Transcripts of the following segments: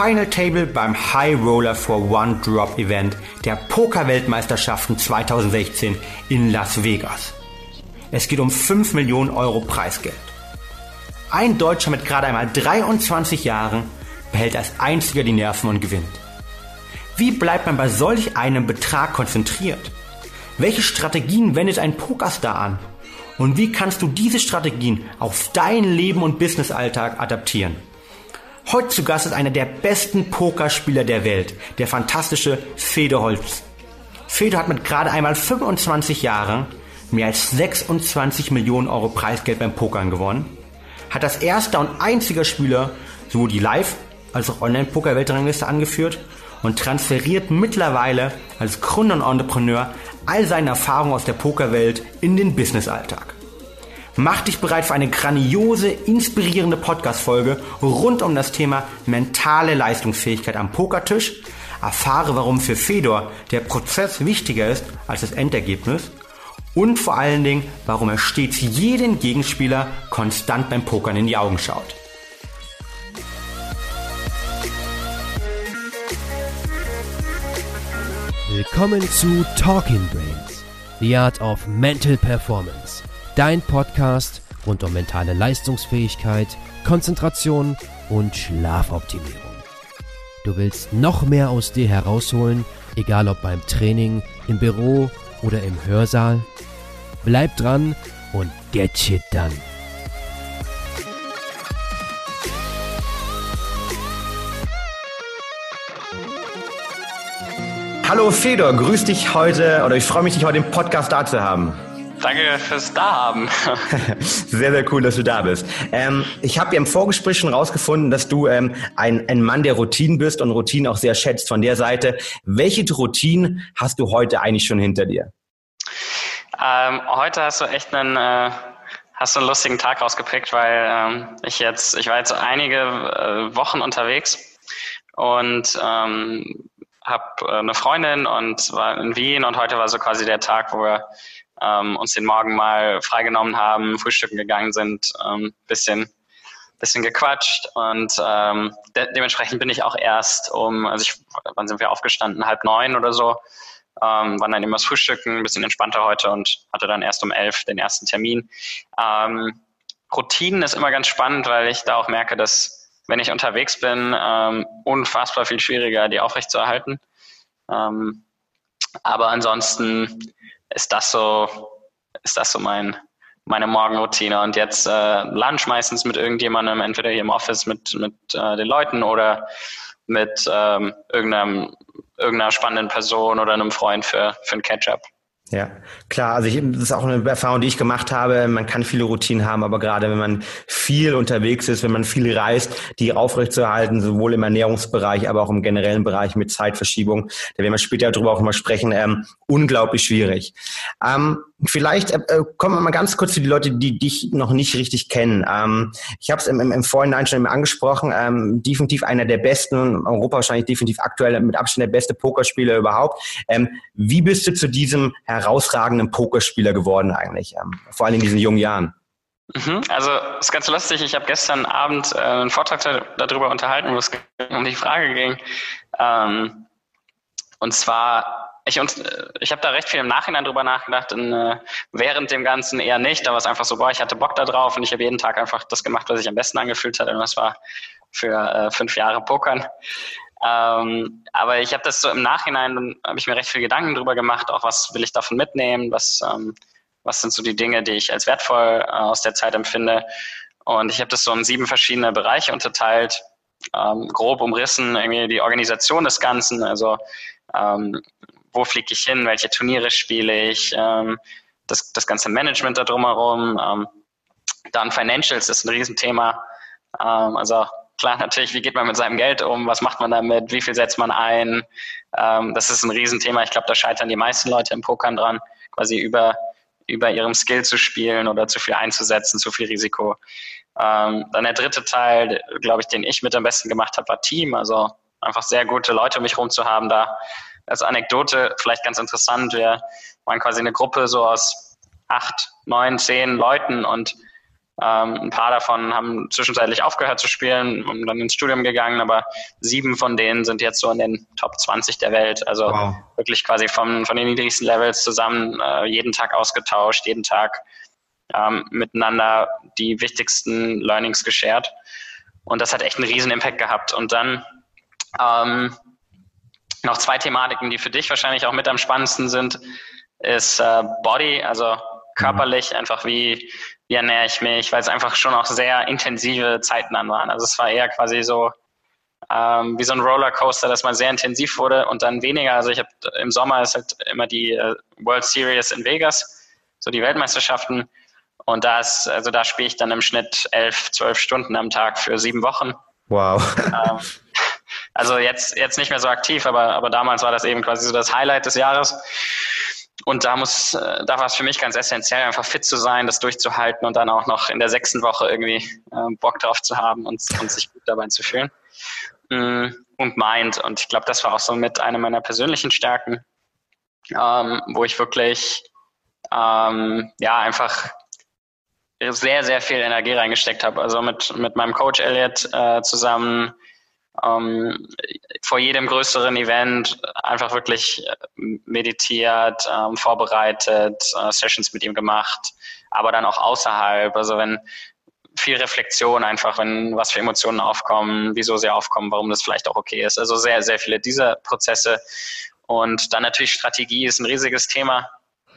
Final Table beim High Roller for One Drop Event der Pokerweltmeisterschaften 2016 in Las Vegas. Es geht um 5 Millionen Euro Preisgeld. Ein Deutscher mit gerade einmal 23 Jahren behält als einziger die Nerven und gewinnt. Wie bleibt man bei solch einem Betrag konzentriert? Welche Strategien wendet ein Pokerstar an? Und wie kannst du diese Strategien auf dein Leben und Businessalltag adaptieren? Heute zu Gast ist einer der besten Pokerspieler der Welt, der fantastische Fede Holz. Fede hat mit gerade einmal 25 Jahren mehr als 26 Millionen Euro Preisgeld beim Pokern gewonnen, hat als erster und einziger Spieler sowohl die Live- als auch Online-Poker-Weltrangliste angeführt und transferiert mittlerweile als Gründer und Entrepreneur all seine Erfahrungen aus der Pokerwelt in den Businessalltag. Mach dich bereit für eine grandiose, inspirierende Podcast-Folge rund um das Thema mentale Leistungsfähigkeit am Pokertisch. Erfahre, warum für Fedor der Prozess wichtiger ist als das Endergebnis und vor allen Dingen, warum er stets jeden Gegenspieler konstant beim Pokern in die Augen schaut. Willkommen zu Talking Brains, The Art of Mental Performance, dein Podcast rund um mentale Leistungsfähigkeit, Konzentration und Schlafoptimierung. Du willst noch mehr aus dir herausholen, egal ob beim Training, im Büro oder im Hörsaal? Bleib dran und get shit done. Hallo Fedor, grüß dich heute oder ich freue mich, dich heute im Podcast da zu haben. Danke fürs Dahaben. sehr, sehr cool, dass du da bist. Ähm, ich habe ja im Vorgespräch schon rausgefunden, dass du ähm, ein, ein Mann der Routinen bist und Routinen auch sehr schätzt von der Seite. Welche Routinen hast du heute eigentlich schon hinter dir? Ähm, heute hast du echt einen, äh, hast du einen lustigen Tag rausgepickt, weil ähm, ich jetzt, ich war jetzt einige äh, Wochen unterwegs und ähm, habe äh, eine Freundin und war in Wien und heute war so quasi der Tag, wo wir ähm, uns den Morgen mal freigenommen haben, frühstücken gegangen sind, ähm, bisschen bisschen gequatscht und ähm, de dementsprechend bin ich auch erst um, also ich, wann sind wir aufgestanden, halb neun oder so, ähm, waren dann immer das Frühstücken, ein bisschen entspannter heute und hatte dann erst um elf den ersten Termin. Ähm, Routinen ist immer ganz spannend, weil ich da auch merke, dass wenn ich unterwegs bin, ähm, unfassbar viel schwieriger, die aufrechtzuerhalten. Ähm, aber ansonsten ist das so, ist das so mein, meine Morgenroutine. Und jetzt äh, Lunch meistens mit irgendjemandem, entweder hier im Office mit, mit äh, den Leuten oder mit ähm, irgendeinem, irgendeiner spannenden Person oder einem Freund für, für ein Catch-up. Ja, klar. Also ich, das ist auch eine Erfahrung, die ich gemacht habe. Man kann viele Routinen haben, aber gerade wenn man viel unterwegs ist, wenn man viel reist, die aufrechtzuerhalten, sowohl im Ernährungsbereich, aber auch im generellen Bereich mit Zeitverschiebung, da werden wir später darüber auch mal sprechen, ähm, unglaublich schwierig. Ähm, Vielleicht äh, äh, kommen wir mal ganz kurz für die Leute, die dich noch nicht richtig kennen. Ähm, ich habe es im, im, im Vorhinein schon angesprochen. Ähm, definitiv einer der besten, Europa wahrscheinlich definitiv aktuell mit Abstand der beste Pokerspieler überhaupt. Ähm, wie bist du zu diesem herausragenden Pokerspieler geworden eigentlich? Ähm, vor allem in diesen jungen Jahren. Mhm, also es ist ganz lustig. Ich habe gestern Abend äh, einen Vortrag darüber unterhalten, wo es um die Frage ging. Ähm, und zwar ich, äh, ich habe da recht viel im Nachhinein drüber nachgedacht, und, äh, während dem Ganzen eher nicht. Da war es einfach so, boah, ich hatte Bock da drauf und ich habe jeden Tag einfach das gemacht, was sich am besten angefühlt hat. Und das war für äh, fünf Jahre Pokern. Ähm, aber ich habe das so im Nachhinein, habe ich mir recht viel Gedanken drüber gemacht, auch was will ich davon mitnehmen, was, ähm, was sind so die Dinge, die ich als wertvoll äh, aus der Zeit empfinde. Und ich habe das so in sieben verschiedene Bereiche unterteilt, ähm, grob umrissen, irgendwie die Organisation des Ganzen, also ähm, wo fliege ich hin, welche Turniere spiele ich, ähm, das, das ganze Management da drumherum. Ähm, dann Financials ist ein Riesenthema. Ähm, also klar, natürlich, wie geht man mit seinem Geld um, was macht man damit, wie viel setzt man ein. Ähm, das ist ein Riesenthema. Ich glaube, da scheitern die meisten Leute im Pokern dran, quasi über, über ihrem Skill zu spielen oder zu viel einzusetzen, zu viel Risiko. Ähm, dann der dritte Teil, glaube ich, den ich mit am besten gemacht habe, war Team. Also einfach sehr gute Leute um mich rum zu haben da als Anekdote vielleicht ganz interessant. Wir waren quasi eine Gruppe so aus acht, neun, zehn Leuten und Ähm, ein paar davon haben zwischenzeitlich aufgehört zu spielen und dann ins Studium gegangen, aber sieben von denen sind jetzt so in den Top 20 der Welt. Also wow. wirklich quasi von, von den niedrigsten Levels zusammen, äh, jeden Tag ausgetauscht, jeden Tag ähm, miteinander die wichtigsten Learnings geshared. Und das hat echt einen riesen Impact gehabt. Und dann ähm, noch zwei Thematiken, die für dich wahrscheinlich auch mit am spannendsten sind, ist äh, Body, also körperlich, einfach wie, wie ernähre ich mich, weil es einfach schon auch sehr intensive Zeiten dann waren. Also es war eher quasi so ähm, wie so ein Rollercoaster, dass man sehr intensiv wurde und dann weniger. Also ich habe im Sommer ist halt immer die äh, World Series in Vegas, so die Weltmeisterschaften. Und da ist, also da spiele ich dann im Schnitt elf, zwölf Stunden am Tag für sieben Wochen. Wow. Ähm, also jetzt, jetzt nicht mehr so aktiv, aber, aber damals war das eben quasi so das Highlight des Jahres. Und da muss, äh, da war es für mich ganz essentiell, einfach fit zu sein, das durchzuhalten und dann auch noch in der sechsten Woche irgendwie äh, Bock drauf zu haben und, und sich gut dabei zu fühlen. Mm, und meint. Und ich glaube, das war auch so mit einer meiner persönlichen Stärken, ähm, wo ich wirklich ähm, ja einfach sehr, sehr viel Energie reingesteckt habe. Also mit, mit meinem Coach Elliot äh, zusammen ähm, vor jedem größeren Event einfach wirklich äh, meditiert, ähm, vorbereitet, äh, Sessions mit ihm gemacht, aber dann auch außerhalb. Also wenn viel Reflexion einfach, wenn was für Emotionen aufkommen, wieso sie aufkommen, warum das vielleicht auch okay ist. Also sehr, sehr viele dieser Prozesse. Und dann natürlich Strategie ist ein riesiges Thema.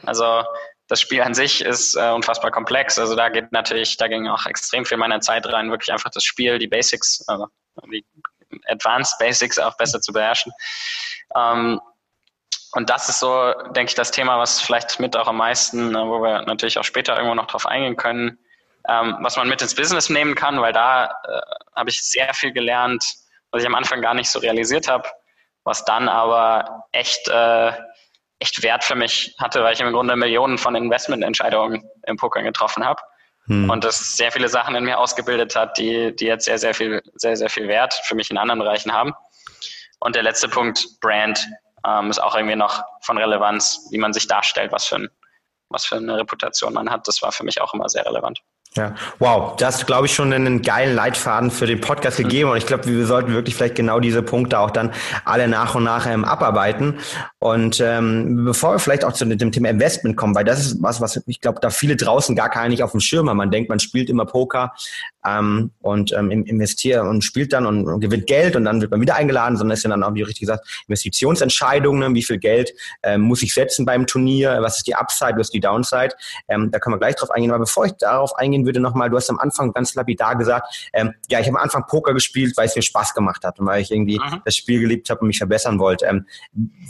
Also das Spiel an sich ist äh, unfassbar komplex. Also da geht natürlich, da ging auch extrem viel meiner Zeit rein, wirklich einfach das Spiel, die Basics, also die Advanced Basics auch besser zu beherrschen. Ähm, und das ist so, denke ich, das Thema, was vielleicht mit auch am meisten, äh, wo wir natürlich auch später irgendwo noch drauf eingehen können, ähm, was man mit ins Business nehmen kann, weil da äh, habe ich sehr viel gelernt, was ich am Anfang gar nicht so realisiert habe, was dann aber echt äh, echt Wert für mich hatte, weil ich im Grunde Millionen von Investmententscheidungen im Poker getroffen habe. Hm. Und das sehr viele Sachen in mir ausgebildet hat, die, die jetzt sehr, sehr viel, sehr, sehr viel Wert für mich in anderen Bereichen haben. Und der letzte Punkt, Brand, ähm, ist auch irgendwie noch von Relevanz, wie man sich darstellt, was für, ein, was für eine Reputation man hat. Das war für mich auch immer sehr relevant. Ja, wow, das glaube ich, schon einen geilen Leitfaden für den Podcast gegeben. Und ich glaube, wir sollten wirklich vielleicht genau diese Punkte auch dann alle nach und nach ähm, abarbeiten. Und ähm, bevor wir vielleicht auch zu dem Thema Investment kommen, weil das ist was, was ich glaube, da viele draußen gar keiner nicht auf dem Schirm haben. Man denkt, man spielt immer Poker ähm, und ähm, investiert und spielt dann und, und, gewinnt Geld und dann wird man wieder eingeladen, sondern ist ja dann auch, wie richtig gesagt, Investitionsentscheidungen, wie viel Geld ähm, muss ich setzen beim Turnier, was ist die Upside, was ist die Downside. Ähm, da können wir gleich drauf eingehen. Aber bevor ich darauf eingehen würde nochmal, du hast am Anfang ganz lapidar gesagt, ähm, ja, ich habe am Anfang Poker gespielt, weil es mir Spaß gemacht hat und weil ich irgendwie mhm. das Spiel geliebt habe und mich verbessern wollte. Ähm,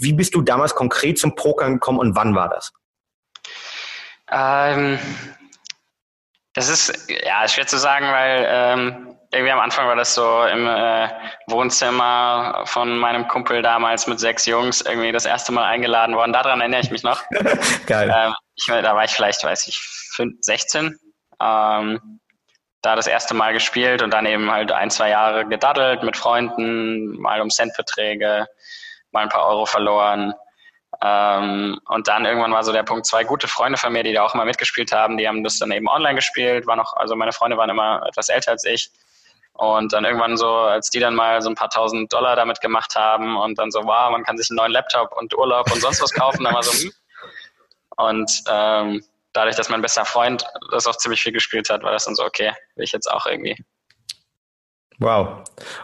wie bist du damals konkret zum Poker gekommen und wann war das? Ähm, das ist ja schwer zu sagen, weil ähm, irgendwie am Anfang war das so im äh, Wohnzimmer von meinem Kumpel damals mit sechs Jungs irgendwie das erste Mal eingeladen worden. Daran erinnere ich mich noch. Geil. Ähm, ich, da war ich vielleicht, weiß ich, 16, ähm, da das erste Mal gespielt und dann eben halt ein, zwei Jahre gedaddelt mit Freunden, mal um Centbeträge, mal ein paar Euro verloren. Ähm, und dann irgendwann war so der Punkt, zwei gute Freunde von mir, die da auch mal mitgespielt haben, die haben das dann eben online gespielt, war noch, also meine Freunde waren immer etwas älter als ich. Und dann irgendwann so, als die dann mal so ein paar tausend Dollar damit gemacht haben und dann so, wow, man kann sich einen neuen Laptop und Urlaub und sonst was kaufen, dann war so, hm. Und ähm, dadurch, dass mein bester Freund das auch ziemlich viel gespielt hat, war das dann so, okay, will ich jetzt auch irgendwie. Wow.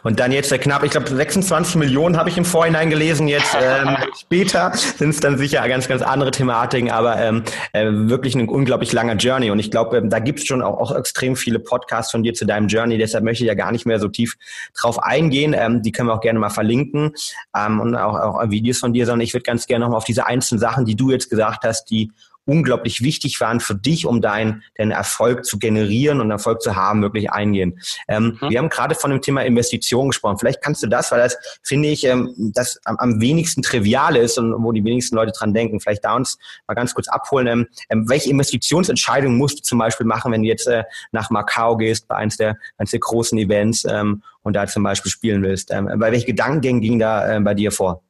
Und dann jetzt der knapp, ich glaube 26 Millionen habe ich im Vorhinein gelesen. Jetzt ähm, später sind es dann sicher ganz, ganz andere Thematiken, aber ähm, äh, wirklich ein unglaublich langer Journey. Und ich glaube, ähm, da gibt es schon auch, auch extrem viele Podcasts von dir zu deinem Journey. Deshalb möchte ich ja gar nicht mehr so tief drauf eingehen. Ähm, die können wir auch gerne mal verlinken ähm, und auch, auch Videos von dir, sondern ich würde ganz gerne nochmal auf diese einzelnen Sachen, die du jetzt gesagt hast, die unglaublich wichtig waren für dich, um deinen deinen Erfolg zu generieren und Erfolg zu haben, wirklich eingehen. Ähm, mhm. Wir haben gerade von dem Thema Investition gesprochen. Vielleicht kannst du das, weil das finde ich, ähm, das am, am wenigsten trivial ist und wo die wenigsten Leute dran denken. Vielleicht da uns mal ganz kurz abholen. Ähm, ähm, welche Investitionsentscheidung musst du zum Beispiel machen, wenn du jetzt äh, nach Macau gehst bei eins der, eins der großen Events ähm, und da zum Beispiel spielen willst? Ähm, bei welche Gedankengänge ging da äh, bei dir vor?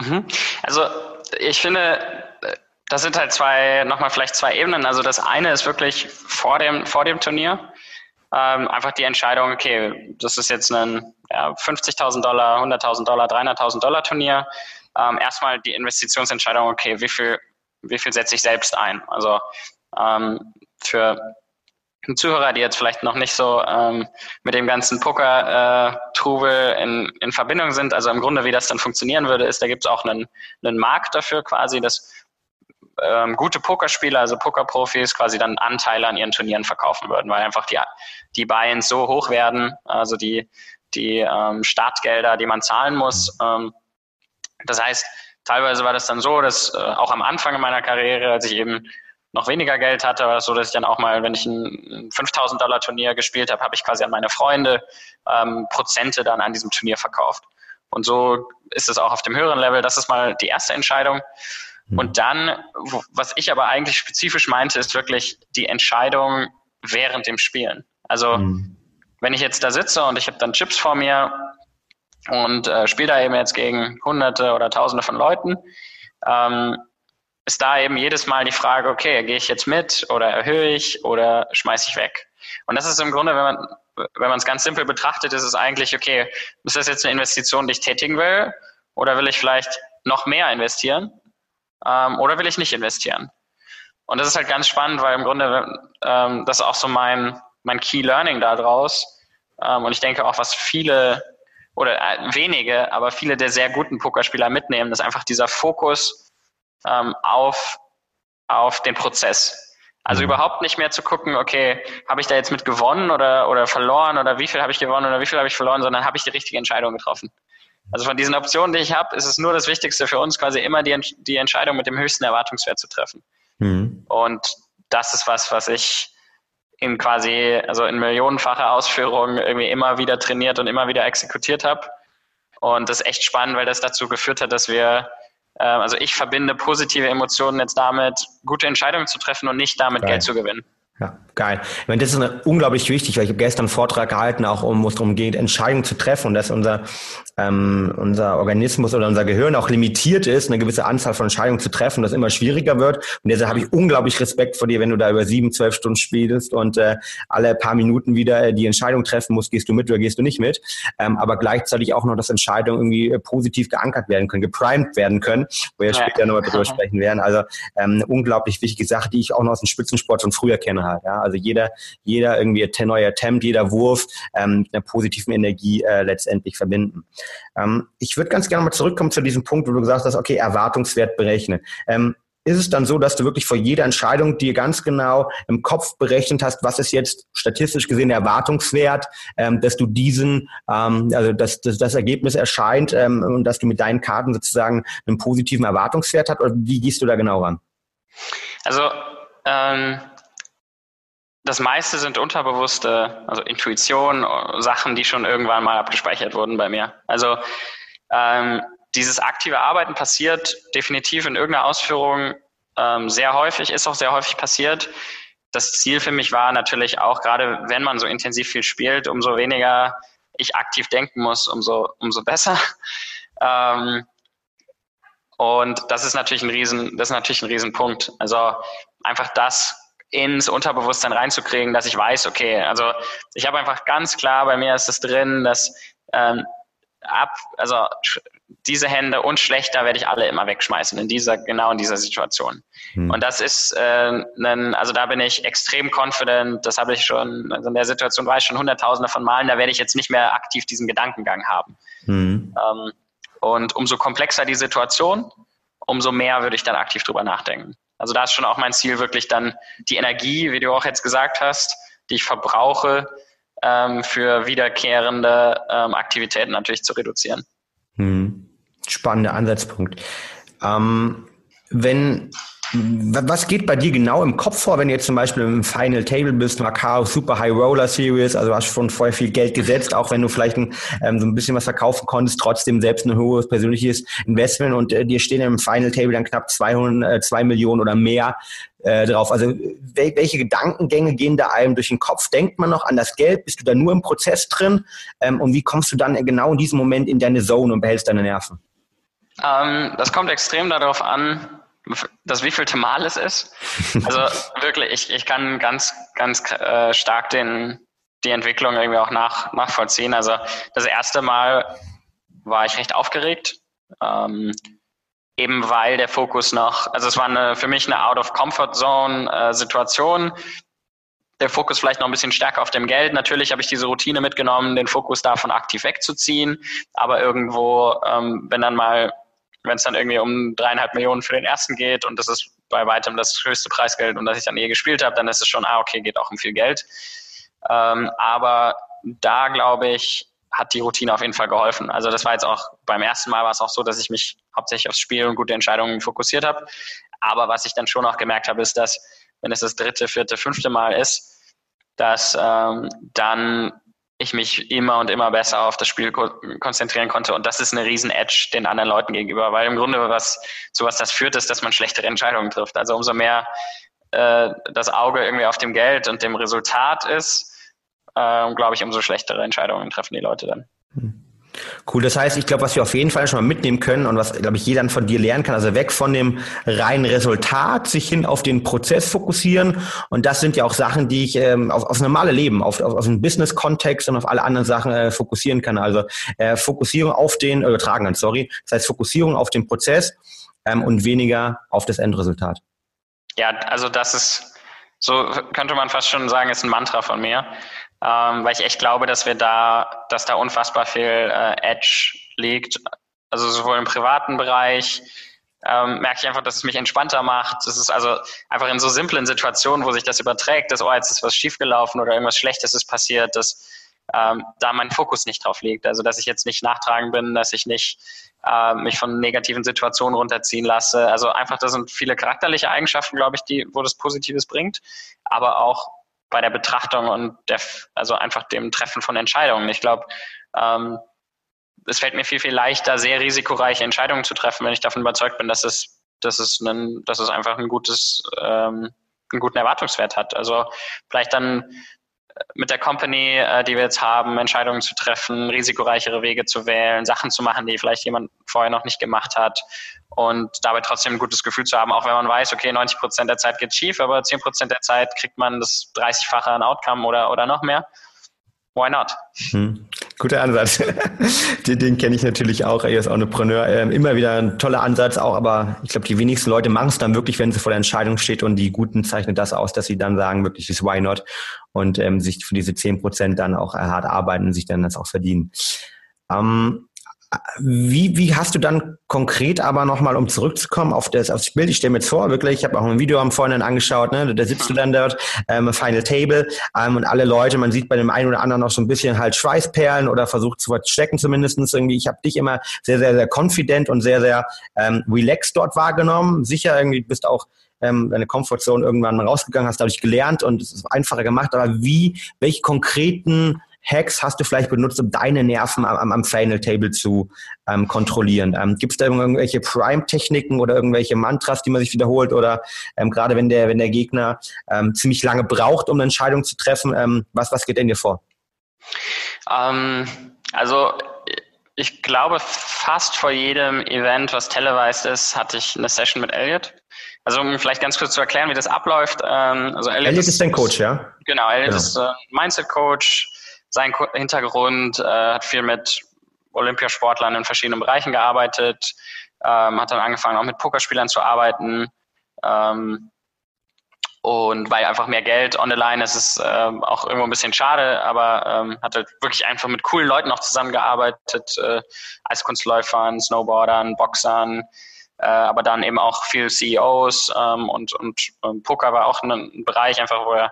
Mhm. Also ich finde, das sind halt zwei, nochmal vielleicht zwei Ebenen. Also das eine ist wirklich vor dem, vor dem Turnier. ähm, einfach die Entscheidung, okay, das ist jetzt ein ja, 50.000 Dollar, 100.000 Dollar, 300.000 Dollar Turnier. Ähm, erstmal die Investitionsentscheidung, okay, wie viel, wie viel setze ich selbst ein? Also ähm, für Zuhörer, die jetzt vielleicht noch nicht so ähm, mit dem ganzen Poker-Trubel äh, in, in Verbindung sind, also im Grunde, wie das dann funktionieren würde, ist, da gibt es auch einen, einen Markt dafür quasi, dass ähm, gute Pokerspieler, also Pokerprofis, quasi dann Anteile an ihren Turnieren verkaufen würden, weil einfach die, die Buy-ins so hoch werden, also die, die ähm, Startgelder, die man zahlen muss. Ähm, das heißt, teilweise war das dann so, dass äh, auch am Anfang meiner Karriere, als ich eben noch weniger Geld hatte, war es so, dass ich dann auch mal, wenn ich ein 5000 Dollar Turnier gespielt habe, habe ich quasi an meine Freunde ähm, Prozente dann an diesem Turnier verkauft. Und so ist es auch auf dem höheren Level. Das ist mal die erste Entscheidung. Mhm. Und dann, was ich aber eigentlich spezifisch meinte, ist wirklich die Entscheidung während dem Spielen. Also mhm. wenn ich jetzt da sitze und ich habe dann Chips vor mir und äh, spiele da eben jetzt gegen Hunderte oder Tausende von Leuten, ähm, ist da eben jedes Mal die Frage, okay, gehe ich jetzt mit oder erhöhe ich oder schmeiße ich weg? Und das ist im Grunde, wenn man wenn man es ganz simpel betrachtet, ist es eigentlich, okay, ist das jetzt eine Investition, die ich tätigen will? Oder will ich vielleicht noch mehr investieren? Ähm, oder will ich nicht investieren? Und das ist halt ganz spannend, weil im Grunde ähm, das ist auch so mein, mein Key Learning daraus. Ähm, und ich denke auch, was viele oder äh, wenige, aber viele der sehr guten Pokerspieler mitnehmen, ist einfach dieser Fokus ähm, auf, auf den Prozess. Also mhm. überhaupt nicht mehr zu gucken, okay, habe ich da jetzt mit gewonnen oder, oder verloren oder wie viel habe ich gewonnen oder wie viel habe ich verloren, sondern habe ich die richtige Entscheidung getroffen. Also von diesen Optionen, die ich habe, ist es nur das Wichtigste für uns, quasi immer die, die Entscheidung mit dem höchsten Erwartungswert zu treffen. Mhm. Und das ist was, was ich in quasi, also in millionenfacher Ausführung irgendwie immer wieder trainiert und immer wieder exekutiert habe. Und das ist echt spannend, weil das dazu geführt hat, dass wir, äh, also ich verbinde positive Emotionen jetzt damit, gute Entscheidungen zu treffen und nicht damit Geil. Geld zu gewinnen. Ja, geil. Ich meine, das ist unglaublich wichtig, weil ich habe gestern einen Vortrag gehalten, auch um, wo es darum geht, Entscheidungen zu treffen und dass unser, ähm, unser Organismus oder unser Gehirn auch limitiert ist, eine gewisse Anzahl von Entscheidungen zu treffen, das immer schwieriger wird. Und deshalb habe ich unglaublich Respekt vor dir, wenn du da über sieben, zwölf Stunden spielst und äh, alle paar Minuten wieder äh, die Entscheidung treffen musst, gehst du mit oder gehst du nicht mit. Ähm, aber gleichzeitig auch noch, dass Entscheidungen irgendwie äh, positiv geankert werden können, geprimed werden können, wo wir ja. später nochmal drüber sprechen werden. Also ähm, eine unglaublich wichtige Sache, die ich auch noch aus dem Spitzensport von früher kenne halt. Ja? Also jeder, jeder irgendwie neuer Attempt, jeder Wurf ähm, mit einer positiven Energie äh, letztendlich verbinden. Ähm, ich würde ganz gerne mal zurückkommen zu diesem Punkt, wo du gesagt hast, okay, Erwartungswert berechnen. Ähm, ist es dann so, dass du wirklich vor jeder Entscheidung dir ganz genau im Kopf berechnet hast, was ist jetzt statistisch gesehen der Erwartungswert, ähm, dass du diesen, ähm, also dass, dass das Ergebnis erscheint ähm, und dass du mit deinen Karten sozusagen einen positiven Erwartungswert hast? Oder wie gehst du da genau ran? Also ähm, das meiste sind unterbewusste, also Intuition, Sachen, die schon irgendwann mal abgespeichert wurden bei mir. Also ähm, dieses aktive Arbeiten passiert definitiv in irgendeiner Ausführung ähm, sehr häufig, ist auch sehr häufig passiert. Das Ziel für mich war natürlich auch, gerade wenn man so intensiv viel spielt, umso weniger ich aktiv denken muss, umso, umso besser. Ähm, und das ist natürlich ein Riesen, das ist natürlich ein Riesenpunkt. Also einfach das ins Unterbewusstsein reinzukriegen, dass ich weiß, okay, also ich habe einfach ganz klar, bei mir ist es drin, dass ähm, ab, also diese Hände und schlechter werde ich alle immer wegschmeißen in dieser, genau in dieser Situation. Hm. Und das ist, äh, ein, also da bin ich extrem confident, das habe ich schon, also in der Situation war ich schon hunderttausende von Malen, da werde ich jetzt nicht mehr aktiv diesen Gedankengang haben. Hm. Ähm, und umso komplexer die Situation, umso mehr würde ich dann aktiv drüber nachdenken. Also da ist schon auch mein Ziel, wirklich dann die Energie, wie du auch jetzt gesagt hast, die ich verbrauche, ähm, für wiederkehrende ähm, Aktivitäten natürlich zu reduzieren. Hm. Spannender Ansatzpunkt. Ähm, wenn was geht bei dir genau im Kopf vor, wenn du jetzt zum Beispiel im Final Table bist, Macau Super High Roller Series, also hast schon vorher viel Geld gesetzt, auch wenn du vielleicht ein, ähm, so ein bisschen was verkaufen konntest, trotzdem selbst ein hohes persönliches Investment und äh, dir stehen im Final Table dann knapp 200, äh, 2 Millionen oder mehr äh, drauf. Also wel welche Gedankengänge gehen da einem durch den Kopf? Denkt man noch an das Geld? Bist du da nur im Prozess drin? Ähm, und wie kommst du dann genau in diesem Moment in deine Zone und behältst deine Nerven? Ähm, das kommt extrem darauf an, das wievielte Mal es ist. Also wirklich, ich, ich kann ganz, ganz äh, stark den, die Entwicklung irgendwie auch nach, nachvollziehen. Also das erste Mal war ich recht aufgeregt, ähm, eben weil der Fokus noch, also es war eine, für mich eine Out-of-Comfort-Zone-Situation. Äh, der Fokus vielleicht noch ein bisschen stärker auf dem Geld. Natürlich habe ich diese Routine mitgenommen, den Fokus davon aktiv wegzuziehen. Aber irgendwo, ähm, wenn dann mal, wenn es dann irgendwie um dreieinhalb Millionen für den ersten geht und das ist bei weitem das höchste Preisgeld und das ich dann je gespielt habe, dann ist es schon, ah, okay, geht auch um viel Geld. Ähm, aber da glaube ich, hat die Routine auf jeden Fall geholfen. Also das war jetzt auch beim ersten Mal war es auch so, dass ich mich hauptsächlich aufs Spiel und gute Entscheidungen fokussiert habe. Aber was ich dann schon auch gemerkt habe, ist, dass wenn es das dritte, vierte, fünfte Mal ist, dass ähm, dann ich mich immer und immer besser auf das Spiel ko konzentrieren konnte. Und das ist eine riesen Edge den anderen Leuten gegenüber, weil im Grunde was sowas das führt, ist, dass man schlechtere Entscheidungen trifft. Also umso mehr äh, das Auge irgendwie auf dem Geld und dem Resultat ist, äh, glaube ich, umso schlechtere Entscheidungen treffen die Leute dann. Hm. Cool, das heißt, ich glaube, was wir auf jeden Fall schon mal mitnehmen können und was, glaube ich, jeder von dir lernen kann, also weg von dem reinen Resultat, sich hin auf den Prozess fokussieren. Und das sind ja auch Sachen, die ich ähm, auf, aufs normale Leben, auf, auf, auf den Business-Kontext und auf alle anderen Sachen äh, fokussieren kann. Also äh, Fokussierung auf den, äh, übertragen, sorry, das heißt Fokussierung auf den Prozess ähm, und weniger auf das Endresultat. Ja, also das ist, so könnte man fast schon sagen, ist ein Mantra von mir ähm, weil ich echt glaube, dass wir da, dass da unfassbar viel äh, Edge liegt. Also sowohl im privaten Bereich ähm, merke ich einfach, dass es mich entspannter macht. Es ist also einfach in so simplen Situationen, wo sich das überträgt, dass, oh, jetzt ist was schiefgelaufen oder irgendwas Schlechtes ist passiert, dass ähm, da mein Fokus nicht drauf liegt. Also dass ich jetzt nicht nachtragen bin, dass ich nicht äh, mich von negativen Situationen runterziehen lasse. Also einfach, das sind viele charakterliche Eigenschaften, glaube ich, die, wo das Positives bringt, aber auch bei der Betrachtung und der, also einfach dem Treffen von Entscheidungen. Ich glaube, ähm, es fällt mir viel, viel leichter, sehr risikoreiche Entscheidungen zu treffen, wenn ich davon überzeugt bin, dass es, dass es, ein, dass es einfach ein gutes, ähm, einen guten Erwartungswert hat. Also vielleicht dann mit der Company, äh, die wir jetzt haben, Entscheidungen zu treffen, risikoreichere Wege zu wählen, Sachen zu machen, die vielleicht jemand vorher noch nicht gemacht hat und dabei trotzdem ein gutes Gefühl zu haben, auch wenn man weiß, okay, 90 Prozent der Zeit geht schief, aber 10 Prozent der Zeit kriegt man das 30-fache an Outcome oder, oder noch mehr why not? Hm. Guter Ansatz. den, den kenne ich natürlich auch. Er ist Entrepreneur. Ähm, immer wieder ein toller Ansatz auch, aber ich glaube, die wenigsten Leute machen es dann wirklich, wenn sie vor der Entscheidung steht und die Guten zeichnen das aus, dass sie dann sagen, wirklich ist why not und ähm, sich für diese zehn Prozent dann auch hart arbeiten und sich dann das auch verdienen. Ähm, wie, wie hast du dann konkret aber nochmal, um zurückzukommen auf das, auf das Bild, ich stelle mir jetzt vor, wirklich, ich habe auch ein Video am Vorhinein angeschaut, ne, da sitzt du dann dort, ähm, Final Table ähm, und alle Leute, man sieht bei dem einen oder anderen noch so ein bisschen halt Schweißperlen oder versucht zu verstecken zumindestens irgendwie. Ich habe dich immer sehr, sehr, sehr confident und sehr, sehr ähm, relaxed dort wahrgenommen. Sicher irgendwie bist auch ähm, deine Comfortzone irgendwann rausgegangen, hast dadurch gelernt und es ist einfacher gemacht, aber wie, welche konkreten Hacks hast du vielleicht benutzt, um deine Nerven am, am Final Table zu ähm, kontrollieren? Ähm, Gibt es da irgendwelche Prime-Techniken oder irgendwelche Mantras, die man sich wiederholt? Oder ähm, gerade wenn der, wenn der Gegner ähm, ziemlich lange braucht, um eine Entscheidung zu treffen, ähm, was, was geht denn dir vor? Ähm, also ich glaube, fast vor jedem Event, was televised ist, hatte ich eine Session mit Elliot. Also um vielleicht ganz kurz zu erklären, wie das abläuft. also Elliot, Elliot ist, ist dein Coach, ja? Genau, Elliot genau. ist äh, Mindset-Coach, sein Hintergrund, äh, hat viel mit Olympiasportlern in verschiedenen Bereichen gearbeitet, ähm, hat dann angefangen auch mit Pokerspielern zu arbeiten. Ähm, und weil einfach mehr Geld on the line ist, ist ähm, auch irgendwo ein bisschen schade, aber ähm, hat halt wirklich einfach mit coolen Leuten auch zusammengearbeitet, äh, Eiskunstläufern, Snowboardern, Boxern, äh, aber dann eben auch viel CEOs ähm, und, und ähm, Poker war auch ein, ein Bereich einfach, wo er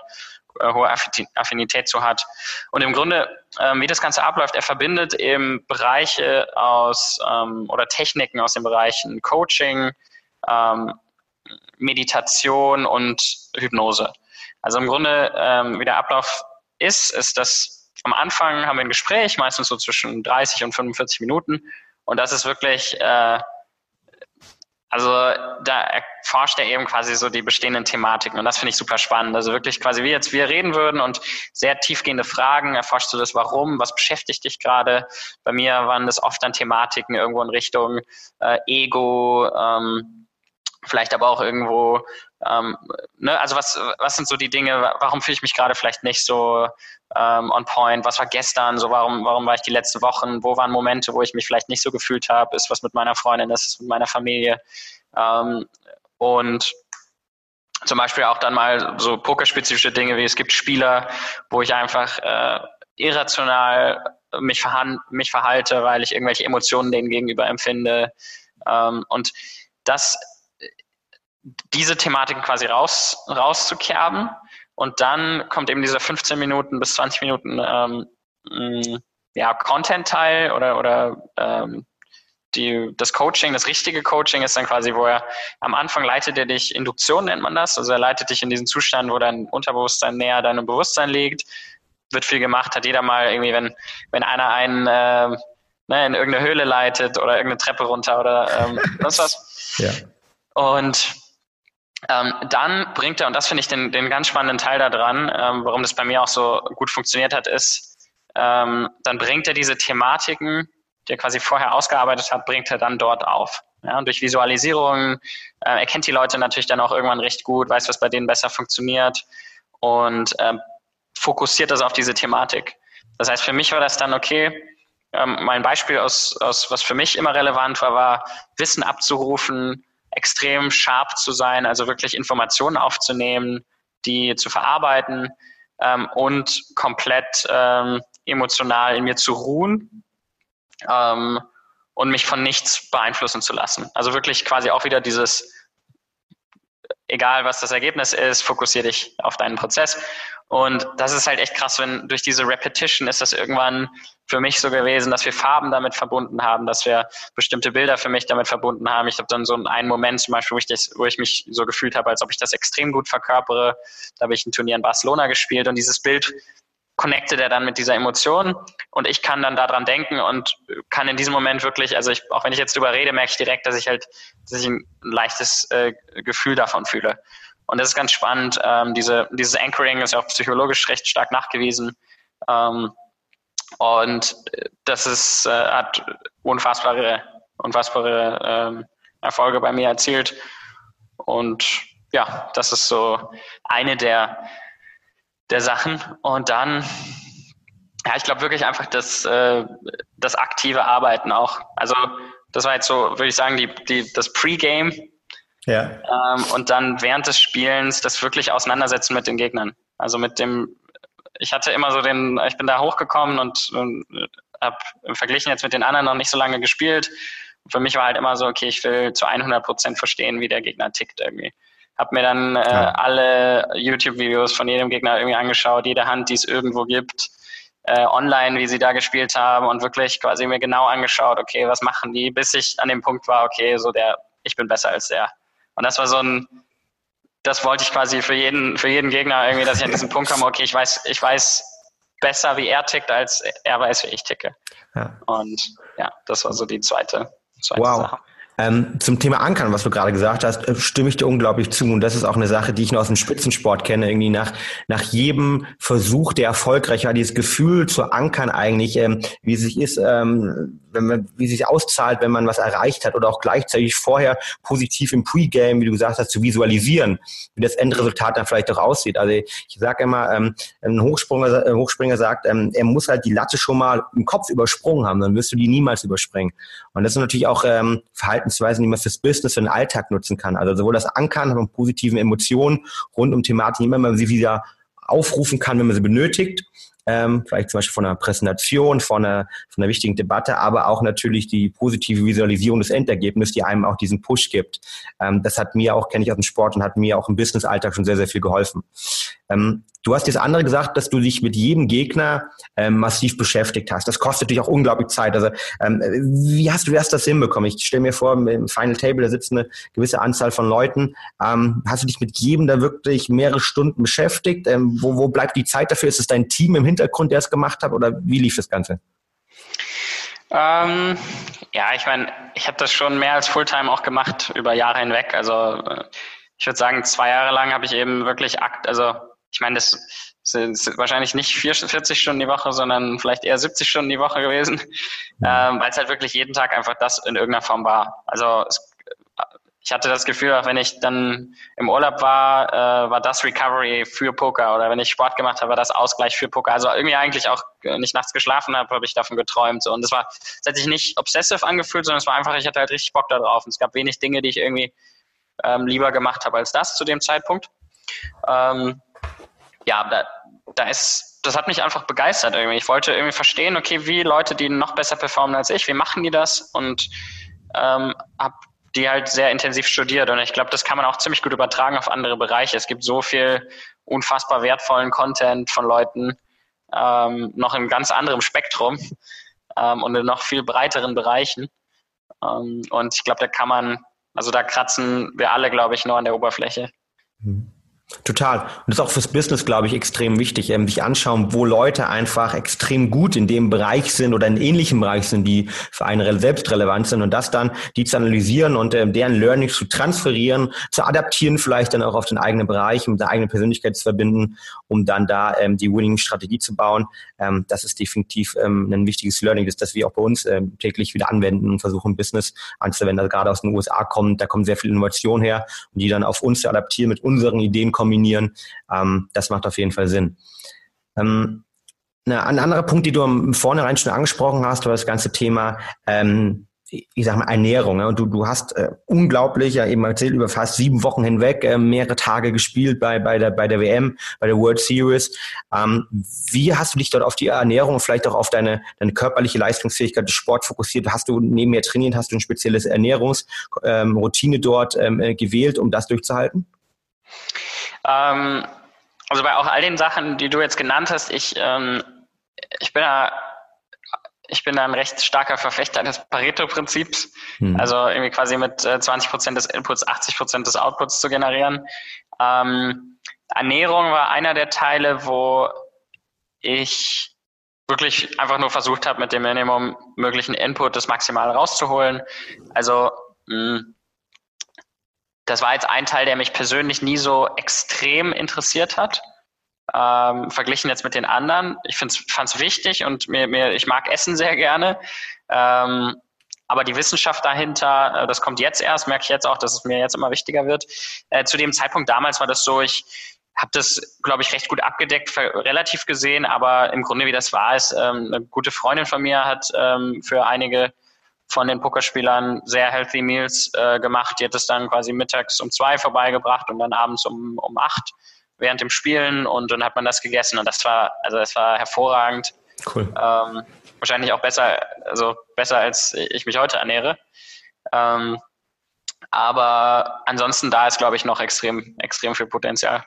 hohe Affinität zu hat. Und im Grunde, ähm, wie das Ganze abläuft, er verbindet eben Bereiche aus ähm, oder Techniken aus den Bereichen Coaching, ähm, Meditation und Hypnose. Also im Grunde, ähm, wie der Ablauf ist, ist, dass am Anfang haben wir ein Gespräch, meistens so zwischen 30 und 45 Minuten. Und das ist wirklich äh, also da erforscht er eben quasi so die bestehenden Thematiken und das finde ich super spannend. Also wirklich quasi wie jetzt wir reden würden und sehr tiefgehende Fragen, erforschst du das Warum, was beschäftigt dich gerade? Bei mir waren das oft dann Thematiken irgendwo in Richtung äh, Ego, ähm, vielleicht aber auch irgendwo, ähm, ne, also was, was sind so die Dinge, warum fühle ich mich gerade vielleicht nicht so ähm, on point, was war gestern, so warum, warum war ich die letzten Wochen, wo waren Momente, wo ich mich vielleicht nicht so gefühlt habe, ist was mit meiner Freundin, ist es mit meiner Familie? Ähm, und zum Beispiel auch dann mal so pokerspezifische Dinge wie es gibt Spieler, wo ich einfach äh, irrational mich, mich verhalte, weil ich irgendwelche Emotionen denen gegenüber empfinde. Ähm, und das, diese Thematiken quasi raus, rauszukerben und dann kommt eben dieser 15 Minuten bis 20 Minuten ähm, mm, ja, Content-Teil oder, oder ähm, die, das Coaching, das richtige Coaching ist dann quasi, wo er am Anfang leitet er dich, Induktion nennt man das, also er leitet dich in diesen Zustand, wo dein Unterbewusstsein näher deinem Bewusstsein liegt, wird viel gemacht, hat jeder mal irgendwie, wenn, wenn einer einen äh, ne, in irgendeine Höhle leitet oder irgendeine Treppe runter oder ähm, sonst was. Ja. Und ähm, dann bringt er, und das finde ich den, den ganz spannenden Teil daran, ähm, warum das bei mir auch so gut funktioniert hat, ist, ähm, dann bringt er diese Thematiken, die er quasi vorher ausgearbeitet hat, bringt er dann dort auf. Ja, und durch Visualisierung äh, erkennt die Leute natürlich dann auch irgendwann recht gut, weiß, was bei denen besser funktioniert und äh, fokussiert das auf diese Thematik. Das heißt, für mich war das dann okay. Ähm, mein Beispiel aus, aus, was für mich immer relevant war, war Wissen abzurufen, extrem sharp zu sein, also wirklich Informationen aufzunehmen, die zu verarbeiten ähm, und komplett ähm, emotional in mir zu ruhen ähm, und mich von nichts beeinflussen zu lassen. Also wirklich quasi auch wieder dieses, egal was das Ergebnis ist, fokussiere dich auf deinen Prozess. Und das ist halt echt krass, wenn durch diese Repetition ist das irgendwann für mich so gewesen, dass wir Farben damit verbunden haben, dass wir bestimmte Bilder für mich damit verbunden haben. Ich habe dann so einen Moment zum Beispiel, wo ich, das, wo ich mich so gefühlt habe, als ob ich das extrem gut verkörpere. Da habe ich ein Turnier in Barcelona gespielt und dieses Bild connectet er dann mit dieser Emotion und ich kann dann daran denken und kann in diesem Moment wirklich, also ich, auch wenn ich jetzt drüber rede, merke ich direkt, dass ich halt, dass ich ein leichtes äh, Gefühl davon fühle. Und das ist ganz spannend. Ähm, diese, dieses Anchoring ist ja auch psychologisch recht stark nachgewiesen. Ähm, und das ist, äh, hat unfassbare, unfassbare ähm, Erfolge bei mir erzielt. Und ja, das ist so eine der, der Sachen. Und dann, ja, ich glaube wirklich einfach das, äh, das aktive Arbeiten auch. Also das war jetzt so, würde ich sagen, die, die, das Pre-Game. Ja. Ähm, und dann während des Spielens das wirklich auseinandersetzen mit den Gegnern. Also mit dem, ich hatte immer so den, ich bin da hochgekommen und, und habe verglichen jetzt mit den anderen noch nicht so lange gespielt. für mich war halt immer so, okay, ich will zu 100 Prozent verstehen, wie der Gegner tickt irgendwie. Hab mir dann äh, ja. alle YouTube-Videos von jedem Gegner irgendwie angeschaut, jede Hand, die es irgendwo gibt, äh, online, wie sie da gespielt haben und wirklich quasi mir genau angeschaut, okay, was machen die, bis ich an dem Punkt war, okay, so der, ich bin besser als der. Und das war so ein, das wollte ich quasi für jeden, für jeden Gegner irgendwie, dass ich an diesen Punkt komme, okay, ich weiß, ich weiß besser, wie er tickt, als er weiß, wie ich ticke. Ja. Und ja, das war so die zweite, zweite wow. Sache. Ähm, zum Thema Ankern, was du gerade gesagt hast, äh, stimme ich dir unglaublich zu. Und das ist auch eine Sache, die ich nur aus dem Spitzensport kenne. Irgendwie nach, nach jedem Versuch, der erfolgreich war, dieses Gefühl zu ankern eigentlich, ähm, wie es sich ist, ähm, wenn man, wie es sich auszahlt, wenn man was erreicht hat oder auch gleichzeitig vorher positiv im Pre-Game, wie du gesagt hast, zu visualisieren, wie das Endresultat dann vielleicht auch aussieht. Also ich sage immer, ähm, ein Hochspringer, äh, Hochspringer sagt, ähm, er muss halt die Latte schon mal im Kopf übersprungen haben, dann wirst du die niemals überspringen. Und das sind natürlich auch ähm, Verhaltensweisen, die man fürs Business, für den Alltag nutzen kann. Also sowohl das Ankern von positiven Emotionen rund um Thematiken, immer man sie wieder aufrufen kann, wenn man sie benötigt, ähm, vielleicht zum Beispiel von einer Präsentation, von einer, von einer wichtigen Debatte, aber auch natürlich die positive Visualisierung des Endergebnisses, die einem auch diesen Push gibt. Ähm, das hat mir auch, kenne ich aus dem Sport und hat mir auch im Business-Alltag schon sehr, sehr viel geholfen. Ähm, du hast das andere gesagt, dass du dich mit jedem Gegner ähm, massiv beschäftigt hast. Das kostet dich auch unglaublich Zeit. Also ähm, wie hast du erst das hinbekommen? Ich stelle mir vor, im Final Table, da sitzt eine gewisse Anzahl von Leuten. Ähm, hast du dich mit jedem da wirklich mehrere Stunden beschäftigt? Ähm, wo, wo bleibt die Zeit dafür? Ist es dein Team im Hintergrund, der es gemacht hat? Oder wie lief das Ganze? Ähm, ja, ich meine, ich habe das schon mehr als Fulltime auch gemacht über Jahre hinweg. Also äh, ich würde sagen, zwei Jahre lang habe ich eben wirklich akt, also ich meine, das sind wahrscheinlich nicht 40 Stunden die Woche, sondern vielleicht eher 70 Stunden die Woche gewesen, mhm. ähm, weil es halt wirklich jeden Tag einfach das in irgendeiner Form war. Also es, ich hatte das Gefühl, auch wenn ich dann im Urlaub war, äh, war das Recovery für Poker oder wenn ich Sport gemacht habe, war das Ausgleich für Poker. Also irgendwie eigentlich auch, wenn ich nachts geschlafen habe, habe ich davon geträumt. So. Und das war, es hat sich nicht obsessive angefühlt, sondern es war einfach, ich hatte halt richtig Bock da drauf. Und es gab wenig Dinge, die ich irgendwie ähm, lieber gemacht habe als das zu dem Zeitpunkt. Ähm, ja, da, da ist, das hat mich einfach begeistert irgendwie. Ich wollte irgendwie verstehen, okay, wie Leute, die noch besser performen als ich, wie machen die das? Und ähm, habe die halt sehr intensiv studiert. Und ich glaube, das kann man auch ziemlich gut übertragen auf andere Bereiche. Es gibt so viel unfassbar wertvollen Content von Leuten, ähm, noch in ganz anderem Spektrum ähm, und in noch viel breiteren Bereichen. Ähm, und ich glaube, da kann man, also da kratzen wir alle, glaube ich, nur an der Oberfläche. Mhm. Total. Und das ist auch fürs Business, glaube ich, extrem wichtig, ähm, sich anschauen, wo Leute einfach extrem gut in dem Bereich sind oder in ähnlichem Bereich sind, die für einen selbst relevant sind und das dann, die zu analysieren und ähm, deren Learnings zu transferieren, zu adaptieren, vielleicht dann auch auf den eigenen Bereich, um der eigene Persönlichkeit zu verbinden, um dann da ähm, die Winning-Strategie zu bauen. Ähm, das ist definitiv ähm, ein wichtiges Learning, das, das wir auch bei uns ähm, täglich wieder anwenden und versuchen, Business anzuwenden. Also gerade aus den USA kommt, da kommt sehr viel Innovation her und die dann auf uns zu adaptieren mit unseren Ideen kombinieren, ähm, das macht auf jeden Fall Sinn. Ähm, ein anderer Punkt, die du im Vornherein schon angesprochen hast, war das ganze Thema ähm, ich sag mal, Ernährung. Ne? Und du, du hast äh, unglaublich, ja eben erzählt, über fast sieben Wochen hinweg äh, mehrere Tage gespielt bei, bei, der, bei der WM, bei der World Series. Ähm, wie hast du dich dort auf die Ernährung vielleicht auch auf deine, deine körperliche Leistungsfähigkeit des Sport fokussiert? Hast du neben mir trainiert, hast du ein spezielles Ernährungsroutine ähm, dort ähm, äh, gewählt, um das durchzuhalten? Ähm, also bei auch all den Sachen, die du jetzt genannt hast, ich, ähm, ich bin da ich bin da ein recht starker Verfechter des Pareto-Prinzips, hm. also irgendwie quasi mit äh, 20 Prozent des Inputs 80 Prozent des Outputs zu generieren. Ähm, Ernährung war einer der Teile, wo ich wirklich einfach nur versucht habe, mit dem Minimum möglichen Input das maximal rauszuholen. Also mh, hm, das war jetzt ein Teil, der mich persönlich nie so extrem interessiert hat. Ähm, verglichen jetzt mit den anderen. Ich fand es wichtig und mir, mir, ich mag Essen sehr gerne. Ähm, aber die Wissenschaft dahinter, äh, das kommt jetzt erst, merke ich jetzt auch, dass es mir jetzt immer wichtiger wird. Äh, zu dem Zeitpunkt damals war das so, ich habe das, glaube ich, recht gut abgedeckt, relativ gesehen, aber im Grunde, wie das war, ist, ähm, eine gute Freundin von mir hat ähm, für einige von den Pokerspielern sehr healthy Meals äh, gemacht. Die hat es dann quasi mittags um zwei vorbeigebracht und dann abends um, um acht während dem Spielen und dann hat man das gegessen und das war, also das war hervorragend. Cool. Ähm, wahrscheinlich auch besser, also besser als ich mich heute ernähre. Ähm, aber ansonsten da ist, glaube ich, noch extrem, extrem viel Potenzial.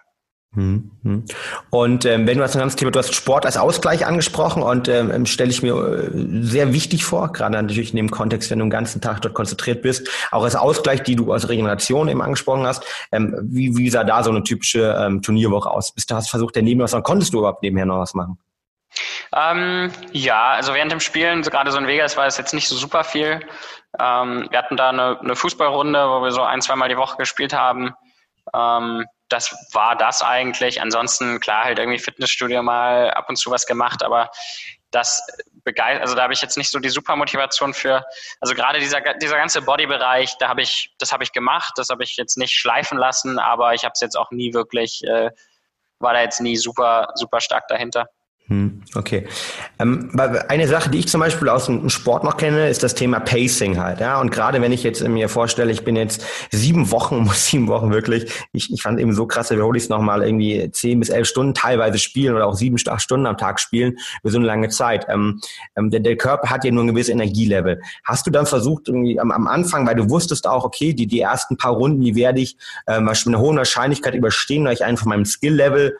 Hm, hm. Und ähm, wenn du das ganze Thema, du hast Sport als Ausgleich angesprochen und ähm, stelle ich mir äh, sehr wichtig vor, gerade natürlich in dem Kontext, wenn du den ganzen Tag dort konzentriert bist, auch als Ausgleich, die du als Regeneration eben angesprochen hast. Ähm, wie, wie sah da so eine typische ähm, Turnierwoche aus? Bist du hast versucht, daneben was, konntest du überhaupt nebenher noch was machen? Ähm, ja, also während dem Spielen, gerade so in Vegas, war es jetzt nicht so super viel. Ähm, wir hatten da eine, eine Fußballrunde, wo wir so ein, zweimal die Woche gespielt haben. Ähm, das war das eigentlich. Ansonsten, klar, halt irgendwie Fitnessstudio mal ab und zu was gemacht, aber das begeistert, also da habe ich jetzt nicht so die super Motivation für, also gerade dieser, dieser ganze Bodybereich, da habe ich, das habe ich gemacht, das habe ich jetzt nicht schleifen lassen, aber ich habe es jetzt auch nie wirklich, äh, war da jetzt nie super, super stark dahinter. Hm, okay. Ähm, eine Sache, die ich zum Beispiel aus dem Sport noch kenne, ist das Thema Pacing halt. Ja, und gerade wenn ich jetzt mir vorstelle, ich bin jetzt sieben Wochen, muss sieben Wochen wirklich. Ich, ich fand eben so krass, wiederhole ich es nochmal, irgendwie zehn bis elf Stunden teilweise spielen oder auch sieben, acht Stunden am Tag spielen über so eine lange Zeit. Ähm, ähm, der, der Körper hat ja nur ein gewisses Energielevel. Hast du dann versucht, irgendwie am, am Anfang, weil du wusstest auch, okay, die, die ersten paar Runden, die werde ich ähm, mit einer hohen Wahrscheinlichkeit überstehen, weil ich einfach meinem Skill-Level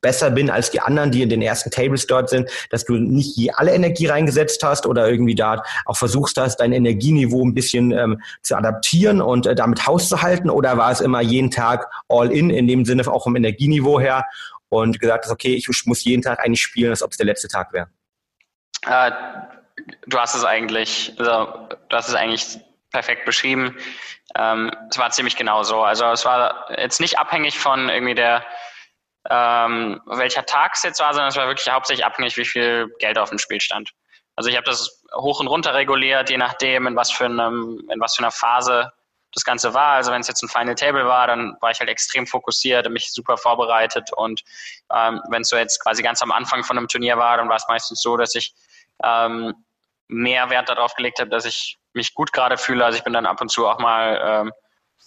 besser bin als die anderen, die in den ersten Tables dort sind, dass du nicht je alle Energie reingesetzt hast oder irgendwie da auch versuchst hast, dein Energieniveau ein bisschen ähm, zu adaptieren und äh, damit Haus zu halten? Oder war es immer jeden Tag all in, in dem Sinne auch vom Energieniveau her und gesagt hast, okay, ich muss jeden Tag eigentlich spielen, als ob es der letzte Tag wäre? Äh, du hast es eigentlich, also, du hast es eigentlich perfekt beschrieben. Ähm, es war ziemlich genau so. Also es war jetzt nicht abhängig von irgendwie der ähm, welcher Tag es jetzt war, sondern es war wirklich hauptsächlich abhängig, wie viel Geld auf dem Spiel stand. Also ich habe das hoch und runter reguliert, je nachdem, in was für einem, in was für einer Phase das Ganze war. Also wenn es jetzt ein Final Table war, dann war ich halt extrem fokussiert, mich super vorbereitet und ähm, wenn es so jetzt quasi ganz am Anfang von einem Turnier war, dann war es meistens so, dass ich ähm, mehr Wert darauf gelegt habe, dass ich mich gut gerade fühle. Also ich bin dann ab und zu auch mal ähm,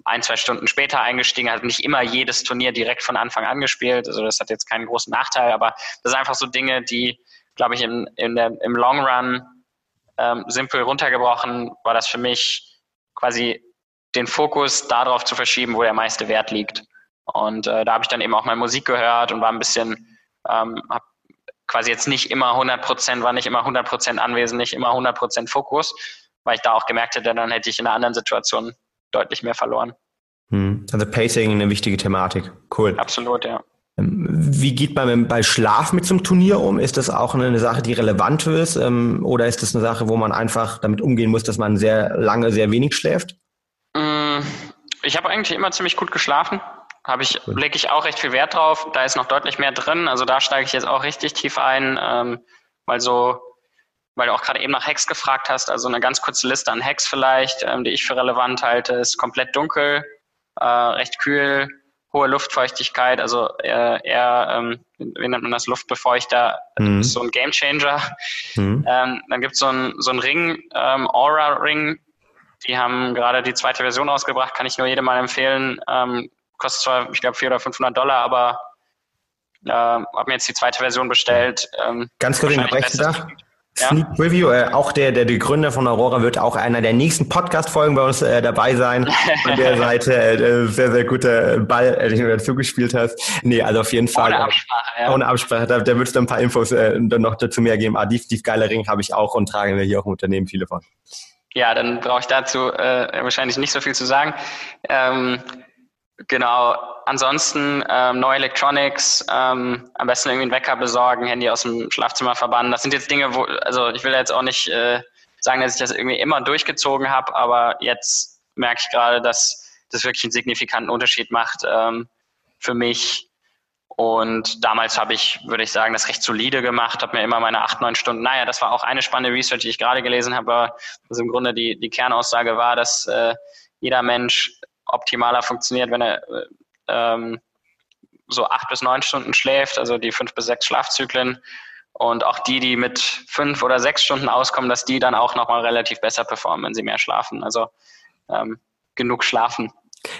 ein, zwei Stunden später eingestiegen, halt nicht immer jedes Turnier direkt von Anfang an gespielt. Also das hat jetzt keinen großen Nachteil, aber das sind einfach so Dinge, die, glaube ich, in, in der, im Long Run ähm, simpel runtergebrochen, war das für mich quasi den Fokus darauf zu verschieben, wo der meiste Wert liegt. Und äh, da habe ich dann eben auch mal Musik gehört und war ein bisschen, ähm, habe quasi jetzt nicht immer 100 Prozent, war nicht immer 100 Prozent anwesend, nicht immer 100 Prozent Fokus, weil ich da auch gemerkt hätte, dann hätte ich in einer anderen Situation deutlich mehr verloren. Hm. Also Pacing eine wichtige Thematik. Cool. Absolut, ja. Ähm, wie geht man bei Schlaf mit zum Turnier um? Ist das auch eine Sache, die relevant ist? Ähm, oder ist das eine Sache, wo man einfach damit umgehen muss, dass man sehr lange, sehr wenig schläft? Mm, ich habe eigentlich immer ziemlich gut geschlafen. Habe ich, lege ich auch recht viel Wert drauf. Da ist noch deutlich mehr drin. Also da steige ich jetzt auch richtig tief ein, ähm, weil so, weil du auch gerade eben nach Hacks gefragt hast. Also eine ganz kurze Liste an Hacks vielleicht, ähm, die ich für relevant halte, ist komplett dunkel, äh, recht kühl, hohe Luftfeuchtigkeit, also eher, eher ähm, wie nennt man das, Luftbefeuchter, mhm. ist so ein Gamechanger. Mhm. Ähm, dann gibt so es ein, so ein Ring, ähm, Aura Ring, die haben gerade die zweite Version ausgebracht, kann ich nur jedem mal empfehlen. Ähm, kostet zwar, ich glaube, 400 oder 500 Dollar, aber äh, habe mir jetzt die zweite Version bestellt. Ähm, Ganz kurz in der da. Sneak ja. Preview, äh, auch der, der die Gründer von Aurora wird auch einer der nächsten Podcast-Folgen bei uns äh, dabei sein. Von der Seite äh, sehr, sehr guter Ball, äh, den du dazu gespielt hast. Nee, also auf jeden Fall. Ohne Absprache, ja. Ohne Absprache. Da, da würdest du ein paar Infos äh, dann noch dazu mehr geben. Ah, die, die geile Ring habe ich auch und tragen wir hier auch im Unternehmen viele von. Ja, dann brauche ich dazu äh, wahrscheinlich nicht so viel zu sagen. Ähm, genau. Ansonsten ähm, neue Electronics, ähm, am besten irgendwie einen Wecker besorgen, Handy aus dem Schlafzimmer verbannen. Das sind jetzt Dinge, wo, also ich will jetzt auch nicht äh, sagen, dass ich das irgendwie immer durchgezogen habe, aber jetzt merke ich gerade, dass das wirklich einen signifikanten Unterschied macht ähm, für mich und damals habe ich, würde ich sagen, das recht solide gemacht, habe mir immer meine acht, neun Stunden, naja, das war auch eine spannende Research, die ich gerade gelesen habe, also im Grunde die, die Kernaussage war, dass äh, jeder Mensch optimaler funktioniert, wenn er äh, ähm, so acht bis neun Stunden schläft, also die fünf bis sechs Schlafzyklen. Und auch die, die mit fünf oder sechs Stunden auskommen, dass die dann auch nochmal relativ besser performen, wenn sie mehr schlafen. Also ähm, genug schlafen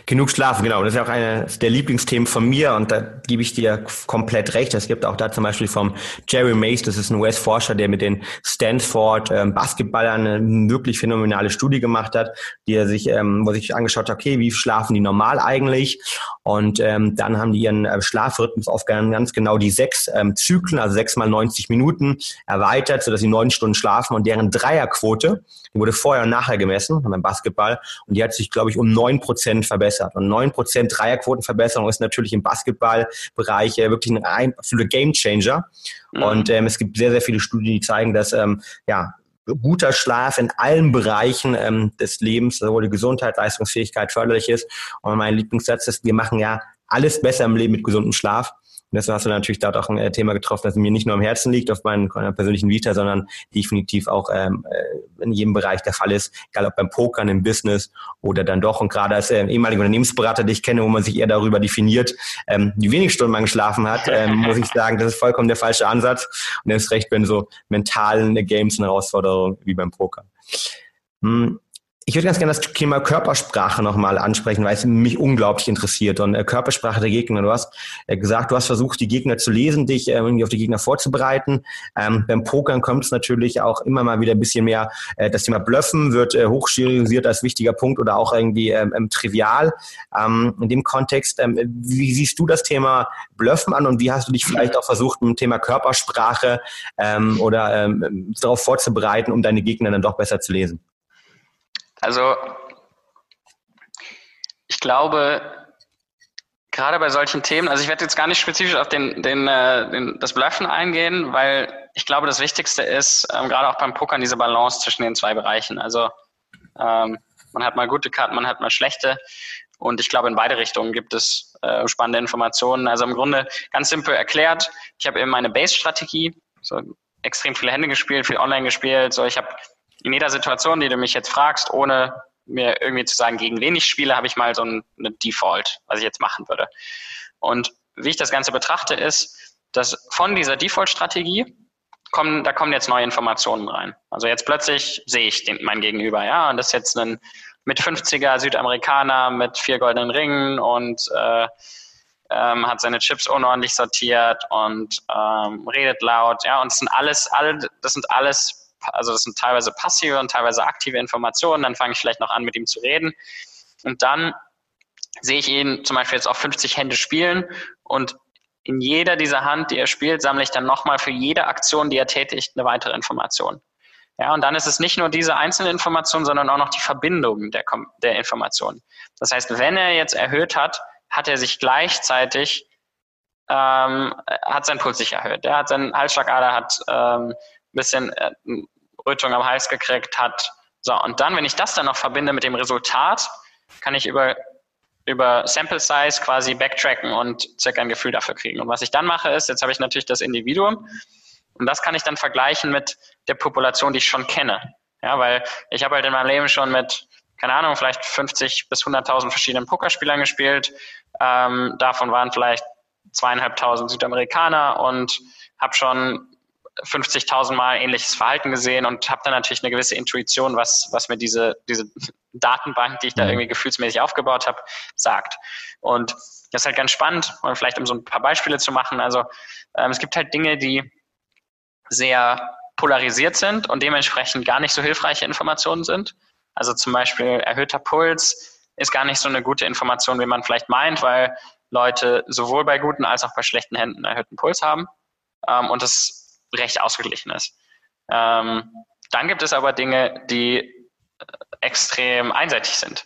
Genug schlafen, genau. Das ist ja auch eines der Lieblingsthemen von mir und da gebe ich dir komplett recht. Es gibt auch da zum Beispiel vom Jerry Mace, das ist ein US-Forscher, der mit den Stanford ähm, Basketballern eine wirklich phänomenale Studie gemacht hat, die er sich, ähm, wo sich angeschaut hat, okay, wie schlafen die normal eigentlich? Und ähm, dann haben die ihren äh, Schlafrhythmus auf ganz genau die sechs ähm, Zyklen, also sechs mal 90 Minuten erweitert, sodass sie neun Stunden schlafen und deren Dreierquote, die wurde vorher und nachher gemessen beim Basketball und die hat sich, glaube ich, um neun Prozent verbessert. Und neun Prozent Dreierquotenverbesserung ist natürlich im Basketballbereich äh, wirklich ein absoluter Gamechanger. Mhm. Und ähm, es gibt sehr, sehr viele Studien, die zeigen, dass ähm, ja, guter Schlaf in allen Bereichen ähm, des Lebens, sowohl die Gesundheit, Leistungsfähigkeit förderlich ist. Und mein Lieblingssatz ist, wir machen ja alles besser im Leben mit gesundem Schlaf. Und deshalb hast du natürlich dort auch ein äh, Thema getroffen, das mir nicht nur am Herzen liegt, auf meinem persönlichen Vita, sondern definitiv auch ähm, äh, in jedem Bereich der Fall ist, egal ob beim Pokern, im Business oder dann doch. Und gerade als äh, ehemaliger Unternehmensberater, den ich kenne, wo man sich eher darüber definiert, ähm, wie wenig Stunden man geschlafen hat, ähm, muss ich sagen, das ist vollkommen der falsche Ansatz. Und erst recht, wenn so mentalen Games eine Herausforderung wie beim Poker. Hm. Ich würde ganz gerne das Thema Körpersprache nochmal ansprechen, weil es mich unglaublich interessiert. Und äh, Körpersprache der Gegner, du hast äh, gesagt, du hast versucht, die Gegner zu lesen, dich äh, irgendwie auf die Gegner vorzubereiten. Ähm, beim Pokern kommt es natürlich auch immer mal wieder ein bisschen mehr, äh, das Thema Bluffen wird äh, hochstilisiert als wichtiger Punkt oder auch irgendwie ähm, ähm, trivial. Ähm, in dem Kontext, ähm, wie siehst du das Thema Bluffen an und wie hast du dich vielleicht auch versucht, mit dem Thema Körpersprache ähm, oder darauf vorzubereiten, um deine Gegner dann doch besser zu lesen? Also ich glaube, gerade bei solchen Themen, also ich werde jetzt gar nicht spezifisch auf den, den, äh, den, das Bluffen eingehen, weil ich glaube, das Wichtigste ist, ähm, gerade auch beim Pokern, diese Balance zwischen den zwei Bereichen. Also ähm, man hat mal gute Karten, man hat mal schlechte. Und ich glaube, in beide Richtungen gibt es äh, spannende Informationen. Also im Grunde ganz simpel erklärt, ich habe eben meine Base-Strategie, so extrem viele Hände gespielt, viel online gespielt. So, ich habe in jeder Situation, die du mich jetzt fragst, ohne mir irgendwie zu sagen, gegen wen ich spiele, habe ich mal so ein, eine Default, was ich jetzt machen würde. Und wie ich das Ganze betrachte, ist, dass von dieser Default-Strategie kommen, da kommen jetzt neue Informationen rein. Also jetzt plötzlich sehe ich den, mein Gegenüber, ja, und das ist jetzt ein mit 50er Südamerikaner mit vier goldenen Ringen und äh, ähm, hat seine Chips unordentlich sortiert und ähm, redet laut, ja, und das sind alles, alle, das sind alles, also das sind teilweise passive und teilweise aktive Informationen, dann fange ich vielleicht noch an, mit ihm zu reden und dann sehe ich ihn zum Beispiel jetzt auf 50 Hände spielen und in jeder dieser Hand, die er spielt, sammle ich dann nochmal für jede Aktion, die er tätigt, eine weitere Information. Ja, und dann ist es nicht nur diese einzelne Information, sondern auch noch die Verbindung der, der Information. Das heißt, wenn er jetzt erhöht hat, hat er sich gleichzeitig ähm, hat sein Puls sich erhöht. Er hat seinen Halsschlagader, hat ähm, bisschen äh, Rötung am Hals gekriegt, hat so und dann, wenn ich das dann noch verbinde mit dem Resultat, kann ich über über Sample Size quasi backtracken und circa ein Gefühl dafür kriegen. Und was ich dann mache, ist, jetzt habe ich natürlich das Individuum und das kann ich dann vergleichen mit der Population, die ich schon kenne. Ja, weil ich habe halt in meinem Leben schon mit, keine Ahnung, vielleicht 50 bis 100.000 verschiedenen Pokerspielern gespielt. Ähm, davon waren vielleicht zweieinhalbtausend Südamerikaner und habe schon 50.000 Mal ähnliches Verhalten gesehen und habe dann natürlich eine gewisse Intuition, was, was mir diese, diese Datenbank, die ich da mhm. irgendwie gefühlsmäßig aufgebaut habe, sagt. Und das ist halt ganz spannend, und vielleicht um so ein paar Beispiele zu machen. Also ähm, es gibt halt Dinge, die sehr polarisiert sind und dementsprechend gar nicht so hilfreiche Informationen sind. Also zum Beispiel erhöhter Puls ist gar nicht so eine gute Information, wie man vielleicht meint, weil Leute sowohl bei guten als auch bei schlechten Händen erhöhten Puls haben ähm, und das recht ausgeglichen ist. Ähm, dann gibt es aber Dinge, die äh, extrem einseitig sind.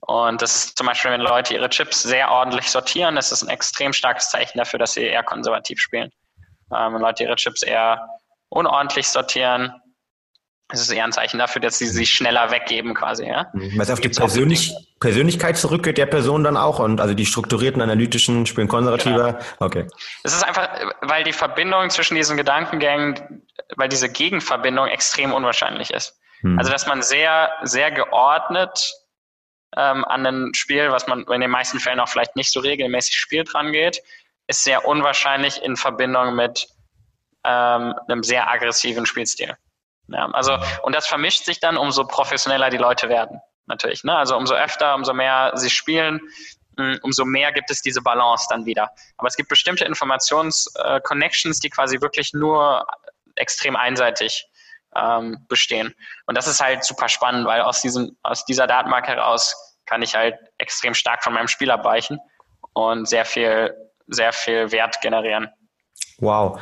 Und das ist zum Beispiel, wenn Leute ihre Chips sehr ordentlich sortieren, das ist ein extrem starkes Zeichen dafür, dass sie eher konservativ spielen ähm, Leute ihre Chips eher unordentlich sortieren. Das ist eher ein Zeichen dafür, dass sie sich schneller weggeben quasi. Ja? Mhm. Was auf die Persönlich Persönlichkeit zurückgeht der Person dann auch und also die strukturierten, analytischen spielen konservativer. Genau. Okay. Es ist einfach, weil die Verbindung zwischen diesen Gedankengängen, weil diese Gegenverbindung extrem unwahrscheinlich ist. Hm. Also dass man sehr, sehr geordnet ähm, an ein Spiel, was man in den meisten Fällen auch vielleicht nicht so regelmäßig spielt, rangeht ist sehr unwahrscheinlich in Verbindung mit ähm, einem sehr aggressiven Spielstil. Ja, also, und das vermischt sich dann, umso professioneller die Leute werden, natürlich. Ne? Also umso öfter, umso mehr sie spielen, mh, umso mehr gibt es diese Balance dann wieder. Aber es gibt bestimmte Informations-Connections, äh, die quasi wirklich nur extrem einseitig ähm, bestehen. Und das ist halt super spannend, weil aus, diesem, aus dieser Datenbank heraus kann ich halt extrem stark von meinem Spiel abweichen und sehr viel sehr viel Wert generieren. Wow.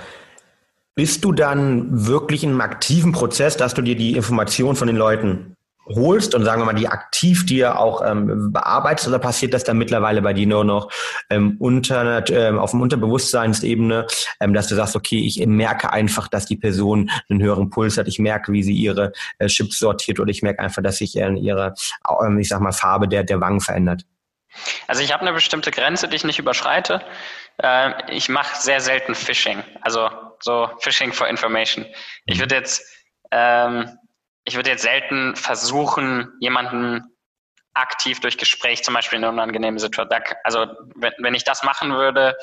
Bist du dann wirklich in einem aktiven Prozess, dass du dir die Informationen von den Leuten holst und sagen wir mal, die aktiv dir auch ähm, bearbeitest oder passiert das dann mittlerweile bei dir nur noch ähm, unter, ähm, auf dem Unterbewusstseinsebene, ähm, dass du sagst, okay, ich merke einfach, dass die Person einen höheren Puls hat, ich merke, wie sie ihre äh, Chips sortiert oder ich merke einfach, dass sich äh, ihre, äh, ich sag mal, Farbe der, der Wangen verändert. Also ich habe eine bestimmte Grenze, die ich nicht überschreite. Äh, ich mache sehr selten Phishing, also so Phishing for Information. Ich würde jetzt, ähm, ich würde jetzt selten versuchen, jemanden aktiv durch Gespräch zum Beispiel in eine unangenehme Situation. Also wenn, wenn ich das machen würde,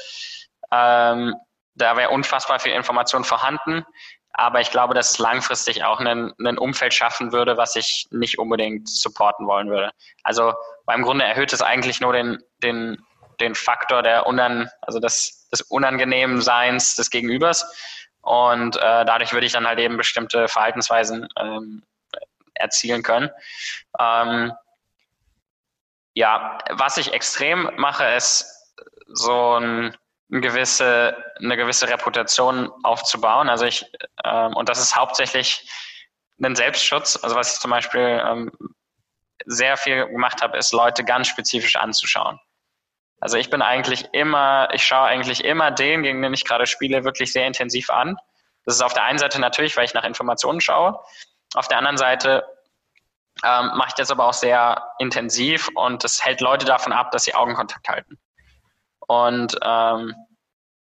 ähm, da wäre unfassbar viel Information vorhanden. Aber ich glaube, dass es langfristig auch ein, Umfeld schaffen würde, was ich nicht unbedingt supporten wollen würde. Also beim Grunde erhöht es eigentlich nur den, den, den Faktor der Unan, also des, des unangenehmen Seins des Gegenübers. Und äh, dadurch würde ich dann halt eben bestimmte Verhaltensweisen ähm, erzielen können. Ähm, ja, was ich extrem mache, ist so ein eine gewisse, eine gewisse Reputation aufzubauen. Also ich, ähm, und das ist hauptsächlich ein Selbstschutz. Also was ich zum Beispiel ähm, sehr viel gemacht habe, ist Leute ganz spezifisch anzuschauen. Also ich bin eigentlich immer, ich schaue eigentlich immer den, gegen den ich gerade spiele, wirklich sehr intensiv an. Das ist auf der einen Seite natürlich, weil ich nach Informationen schaue. Auf der anderen Seite ähm, mache ich das aber auch sehr intensiv und das hält Leute davon ab, dass sie Augenkontakt halten. Und ähm,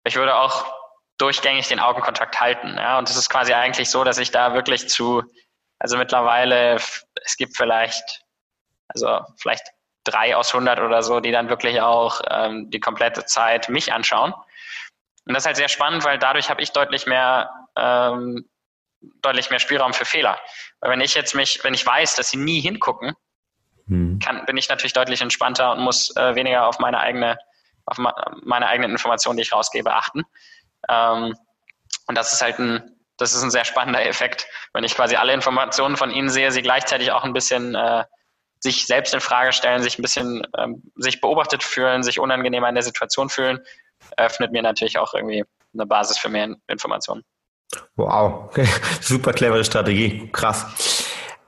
ich würde auch durchgängig den Augenkontakt halten. Ja? Und es ist quasi eigentlich so, dass ich da wirklich zu, also mittlerweile, es gibt vielleicht Also vielleicht drei aus 100 oder so, die dann wirklich auch ähm, die komplette Zeit mich anschauen. Und das ist halt sehr spannend, weil dadurch habe ich deutlich mehr, ähm, deutlich mehr Spielraum für Fehler. Weil wenn ich jetzt mich, wenn ich weiß, dass sie nie hingucken, hm. kann, bin ich natürlich deutlich entspannter und muss äh, weniger auf meine eigene, auf meine eigenen Informationen, die ich rausgebe, achten. Ähm, und das ist halt ein, das ist ein sehr spannender Effekt, wenn ich quasi alle Informationen von ihnen sehe, sie gleichzeitig auch ein bisschen äh, sich selbst in Frage stellen, sich ein bisschen ähm, sich beobachtet fühlen, sich unangenehmer in der Situation fühlen, öffnet mir natürlich auch irgendwie eine Basis für mehr Informationen. Wow, super clevere Strategie, krass.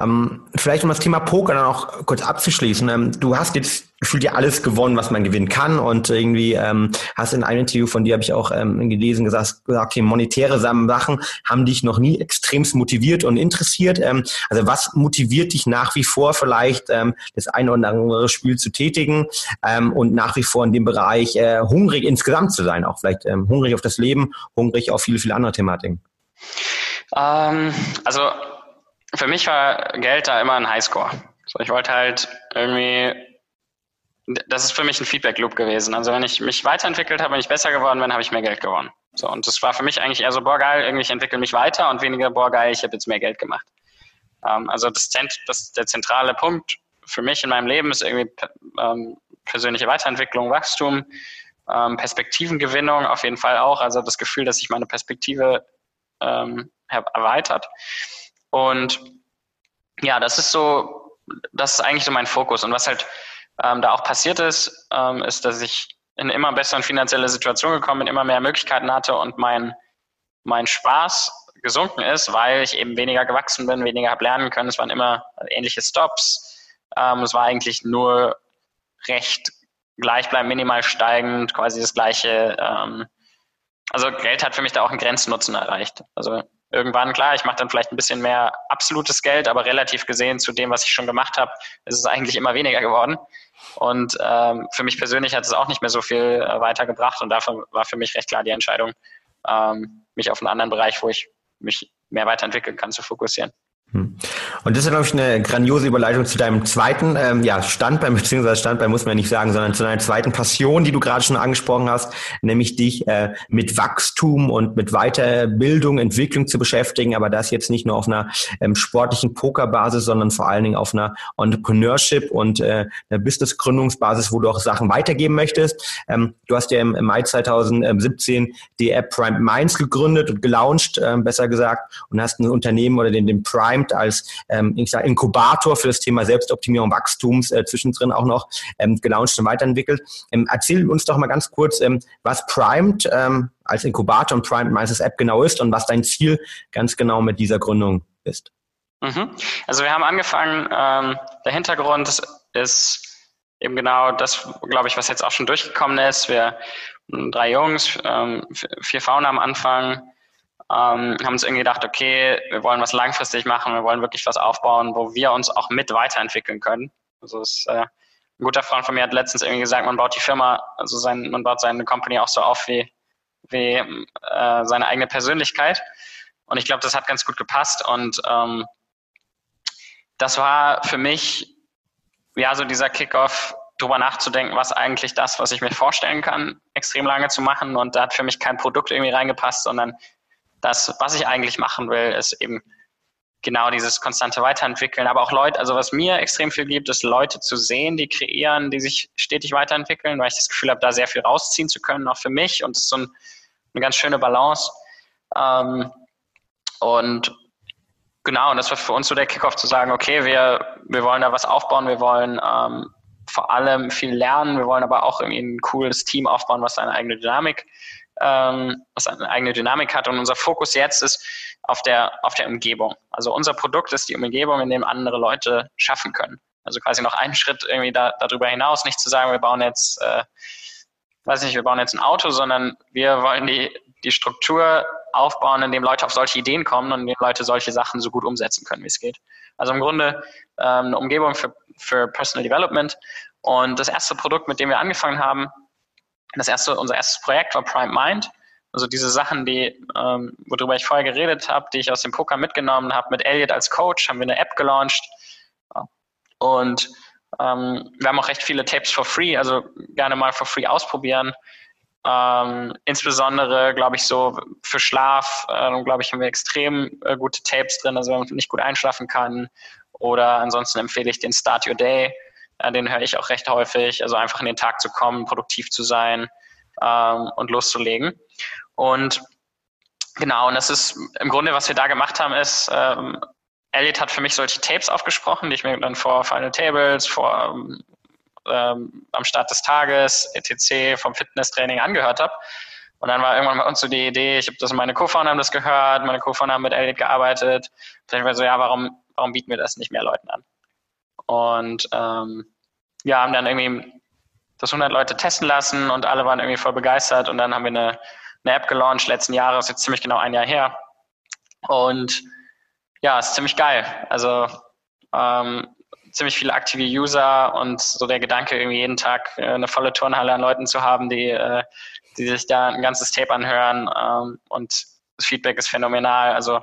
Ähm, vielleicht um das Thema Poker dann auch kurz abzuschließen. Ähm, du hast jetzt gefühlt ja alles gewonnen, was man gewinnen kann und irgendwie ähm, hast in einem Interview von dir, habe ich auch ähm, gelesen, gesagt, okay, monetäre Sachen haben dich noch nie extremst motiviert und interessiert. Ähm, also was motiviert dich nach wie vor vielleicht, ähm, das eine oder andere Spiel zu tätigen ähm, und nach wie vor in dem Bereich äh, hungrig insgesamt zu sein, auch vielleicht ähm, hungrig auf das Leben, hungrig auf viele, viele andere Thematiken? Ähm, also für mich war Geld da immer ein Highscore. So, ich wollte halt irgendwie, das ist für mich ein Feedback-Loop gewesen. Also wenn ich mich weiterentwickelt habe, wenn ich besser geworden bin, habe ich mehr Geld gewonnen. So, und das war für mich eigentlich eher so, boah geil, irgendwie ich entwickle mich weiter und weniger, boah geil, ich habe jetzt mehr Geld gemacht. Ähm, also das, das, der zentrale Punkt für mich in meinem Leben ist irgendwie ähm, persönliche Weiterentwicklung, Wachstum, ähm, Perspektivengewinnung auf jeden Fall auch. Also das Gefühl, dass sich meine Perspektive ähm, erweitert. Und ja, das ist so, das ist eigentlich so mein Fokus. Und was halt ähm, da auch passiert ist, ähm, ist, dass ich in immer besseren finanzielle Situation gekommen bin, immer mehr Möglichkeiten hatte und mein, mein Spaß gesunken ist, weil ich eben weniger gewachsen bin, weniger habe lernen können. Es waren immer ähnliche Stops. Ähm, es war eigentlich nur recht gleichbleibend, minimal steigend, quasi das gleiche. Ähm, also Geld hat für mich da auch einen Grenznutzen erreicht. Also irgendwann, klar, ich mache dann vielleicht ein bisschen mehr absolutes Geld, aber relativ gesehen zu dem, was ich schon gemacht habe, ist es eigentlich immer weniger geworden. Und ähm, für mich persönlich hat es auch nicht mehr so viel äh, weitergebracht und dafür war für mich recht klar die Entscheidung, ähm, mich auf einen anderen Bereich, wo ich mich mehr weiterentwickeln kann, zu fokussieren. Hm. Und das ist, glaube ich, eine grandiose Überleitung zu deinem zweiten ähm, ja, Standbein, beziehungsweise Standbein muss man ja nicht sagen, sondern zu deiner zweiten Passion, die du gerade schon angesprochen hast, nämlich dich äh, mit Wachstum und mit Weiterbildung, Entwicklung zu beschäftigen, aber das jetzt nicht nur auf einer ähm, sportlichen Pokerbasis, sondern vor allen Dingen auf einer Entrepreneurship und äh, einer Business-Gründungsbasis, wo du auch Sachen weitergeben möchtest. Ähm, du hast ja im, im Mai 2017 die App Prime Minds gegründet und gelauncht, äh, besser gesagt, und hast ein Unternehmen oder den, den Prime Primed als ähm, ich sag, Inkubator für das Thema Selbstoptimierung Wachstums äh, zwischendrin auch noch ähm, gelauncht und weiterentwickelt. Ähm, erzähl uns doch mal ganz kurz, ähm, was Primed ähm, als Inkubator und Primed Meisters App genau ist und was dein Ziel ganz genau mit dieser Gründung ist. Mhm. Also wir haben angefangen, ähm, der Hintergrund ist, ist eben genau das, glaube ich, was jetzt auch schon durchgekommen ist. Wir drei Jungs, ähm, vier Frauen am Anfang, ähm, haben uns irgendwie gedacht, okay, wir wollen was langfristig machen, wir wollen wirklich was aufbauen, wo wir uns auch mit weiterentwickeln können. Also es, äh, ein guter Freund von mir hat letztens irgendwie gesagt, man baut die Firma, also sein, man baut seine Company auch so auf wie, wie äh, seine eigene Persönlichkeit. Und ich glaube, das hat ganz gut gepasst. Und ähm, das war für mich ja so dieser Kickoff, drüber nachzudenken, was eigentlich das, was ich mir vorstellen kann, extrem lange zu machen. Und da hat für mich kein Produkt irgendwie reingepasst, sondern das, was ich eigentlich machen will, ist eben genau dieses konstante Weiterentwickeln. Aber auch Leute, also was mir extrem viel gibt, ist Leute zu sehen, die kreieren, die sich stetig weiterentwickeln, weil ich das Gefühl habe, da sehr viel rausziehen zu können, auch für mich. Und das ist so ein, eine ganz schöne Balance. Ähm, und genau, und das war für uns so der Kickoff zu sagen, okay, wir, wir wollen da was aufbauen, wir wollen ähm, vor allem viel lernen, wir wollen aber auch irgendwie ein cooles Team aufbauen, was seine eigene Dynamik ähm, was eine eigene Dynamik hat. Und unser Fokus jetzt ist auf der, auf der Umgebung. Also unser Produkt ist die Umgebung, in dem andere Leute schaffen können. Also quasi noch einen Schritt irgendwie da, darüber hinaus, nicht zu sagen, wir bauen jetzt, äh, weiß nicht, wir bauen jetzt ein Auto, sondern wir wollen die, die Struktur aufbauen, in dem Leute auf solche Ideen kommen und in dem Leute solche Sachen so gut umsetzen können, wie es geht. Also im Grunde ähm, eine Umgebung für, für Personal Development. Und das erste Produkt, mit dem wir angefangen haben, das erste, unser erstes Projekt war Prime Mind. Also diese Sachen, die, ähm, worüber ich vorher geredet habe, die ich aus dem Poker mitgenommen habe, mit Elliot als Coach, haben wir eine App gelauncht. Und Ähm, wir haben auch recht viele Tapes for free, also gerne mal for free ausprobieren. Ähm, insbesondere, glaube ich, so für Schlaf, äh, glaube ich, haben wir extrem äh, gute Tapes drin, also wenn man nicht gut einschlafen kann. Oder ansonsten empfehle ich den Start Your Day. Äh, den höre ich auch recht häufig. Also einfach in den Tag zu kommen, produktiv zu sein ähm, und loszulegen. Und genau, und das ist im Grunde, was wir da gemacht haben, ist, ähm, Elliot hat für mich solche Tapes aufgesprochen, die ich mir dann vor Final Tables, vor ähm, am Start des Tages, etc., vom Fitnesstraining angehört habe. Und dann war irgendwann bei uns so die Idee, ich habe das, meine Co-Founder haben das gehört, meine Co-Founder haben mit Elliot gearbeitet. Dann war so, ja, warum, warum bieten wir das nicht mehr Leuten an? Und ähm, ja, haben dann irgendwie das 100 Leute testen lassen und alle waren irgendwie voll begeistert und dann haben wir eine, eine App gelauncht letzten Jahres, jetzt ziemlich genau ein Jahr her. Und ja, ist ziemlich geil. Also ähm, ziemlich viele aktive User und so der Gedanke, irgendwie jeden Tag äh, eine volle Turnhalle an Leuten zu haben, die, äh, die sich da ein ganzes Tape anhören ähm, und das Feedback ist phänomenal. Also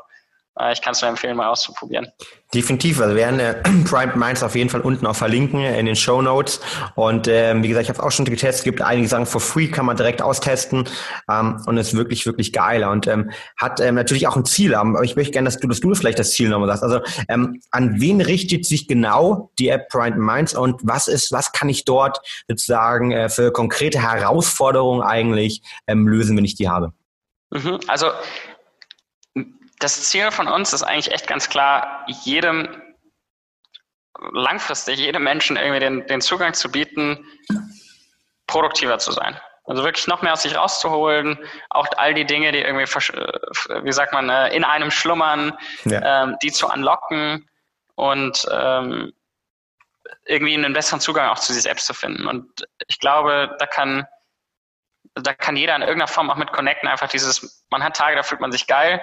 ich kann es nur empfehlen, mal auszuprobieren. Definitiv. Also wir werden äh, Prime Minds auf jeden Fall unten auch verlinken in den Show Notes. Und ähm, wie gesagt, ich habe auch schon getestet. Es gibt einige Sachen for free, kann man direkt austesten ähm, und ist wirklich wirklich geil und ähm, hat ähm, natürlich auch ein Ziel. Aber ich möchte gerne, dass du, dass du vielleicht das Ziel nochmal sagst. Also ähm, an wen richtet sich genau die App Prime Minds und was ist, was kann ich dort sozusagen äh, für konkrete Herausforderungen eigentlich ähm, lösen, wenn ich die habe? Mhm. Also das Ziel von uns ist eigentlich echt ganz klar, jedem langfristig, jedem Menschen irgendwie den, den Zugang zu bieten, produktiver zu sein. Also wirklich noch mehr aus sich rauszuholen, auch all die Dinge, die irgendwie, äh, wie sagt man, äh, in einem schlummern, ja. ähm, die zu unlocken und ähm, irgendwie einen besseren Zugang auch zu sich selbst zu finden. Und ich glaube, da kann, da kann jeder in irgendeiner Form auch mit connecten, einfach dieses, man hat Tage, da fühlt man sich geil,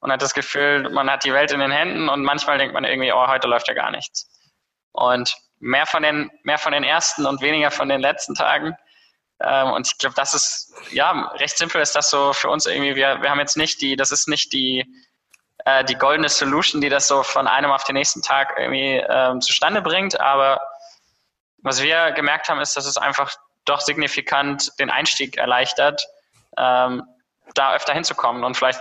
und hat das Gefühl, man hat die Welt in den Händen und manchmal denkt man irgendwie, oh, heute läuft ja gar nichts. Und mehr von den, mehr von den ersten und weniger von den letzten Tagen. Ähm, und ich glaube, das ist, ja, recht simpel ist das so für uns irgendwie. Wir, wir haben jetzt nicht die, das ist nicht die, äh, die goldene Solution, die das so von einem auf den nächsten Tag irgendwie ähm, zustande bringt. Aber was wir gemerkt haben, ist, dass es einfach doch signifikant den Einstieg erleichtert, ähm, da öfter hinzukommen und vielleicht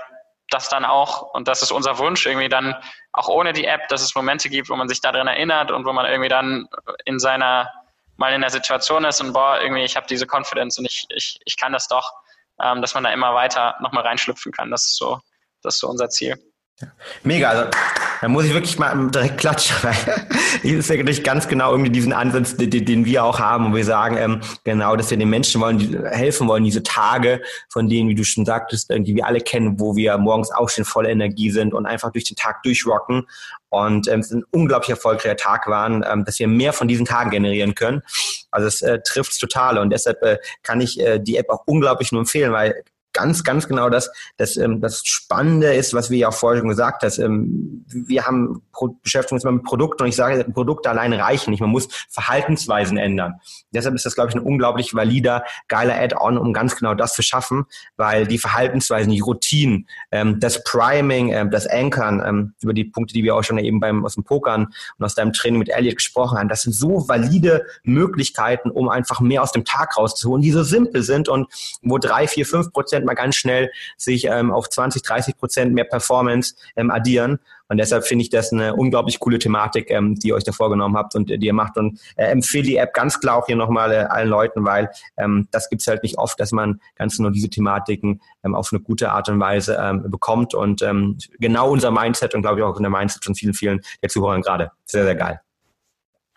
das dann auch, und das ist unser Wunsch, irgendwie dann auch ohne die App, dass es Momente gibt, wo man sich daran erinnert und wo man irgendwie dann in seiner, mal in der Situation ist und boah, irgendwie, ich habe diese Confidence und ich, ich, ich kann das doch, ähm, dass man da immer weiter nochmal reinschlüpfen kann. Das ist so, das ist so unser Ziel. Mega, also da muss ich wirklich mal direkt klatschen, weil das ist ja natürlich ganz genau irgendwie diesen Ansatz, den, den wir auch haben, wo wir sagen, ähm, genau, dass wir den Menschen wollen, die helfen wollen, diese Tage, von denen, wie du schon sagtest, die wir alle kennen, wo wir morgens aufstehen, voller Energie sind und einfach durch den Tag durchrocken und ähm, es ein unglaublich erfolgreicher Tag waren, ähm, dass wir mehr von diesen Tagen generieren können. Also es äh, trifft total und deshalb äh, kann ich äh, die App auch unglaublich nur empfehlen, weil ganz, ganz genau das, das, ähm, das Spannende ist, was wir ja auch vorher schon gesagt haben. Ähm, wir haben beschäftigen uns immer mit Produkten und ich sage, Produkte alleine reichen nicht. Man muss Verhaltensweisen ändern. Deshalb ist das, glaube ich, ein unglaublich valider, geiler Add-on, um ganz genau das zu schaffen, weil die Verhaltensweisen, die Routinen, ähm, das Priming, ähm, das Anchern, ähm, über die Punkte, die wir auch schon eben beim aus dem Pokern und aus deinem Training mit Elliot gesprochen haben, das sind so valide Möglichkeiten, um einfach mehr aus dem Tag rauszuholen, die so simpel sind und wo drei, vier, fünf Prozent mal ganz schnell sich ähm, auf 20, 30 Prozent mehr Performance ähm, addieren. Und deshalb finde ich das eine unglaublich coole Thematik, ähm, die ihr euch da vorgenommen habt und äh, die ihr macht. Und äh, empfehle die App ganz klar auch hier nochmal äh, allen Leuten, weil ähm, das gibt's halt nicht oft, dass man ganz nur diese Thematiken ähm, auf eine gute Art und Weise ähm, bekommt. Und ähm, genau unser Mindset und glaube ich auch in der Mindset von vielen, vielen der Zuhörer gerade. Sehr, sehr geil.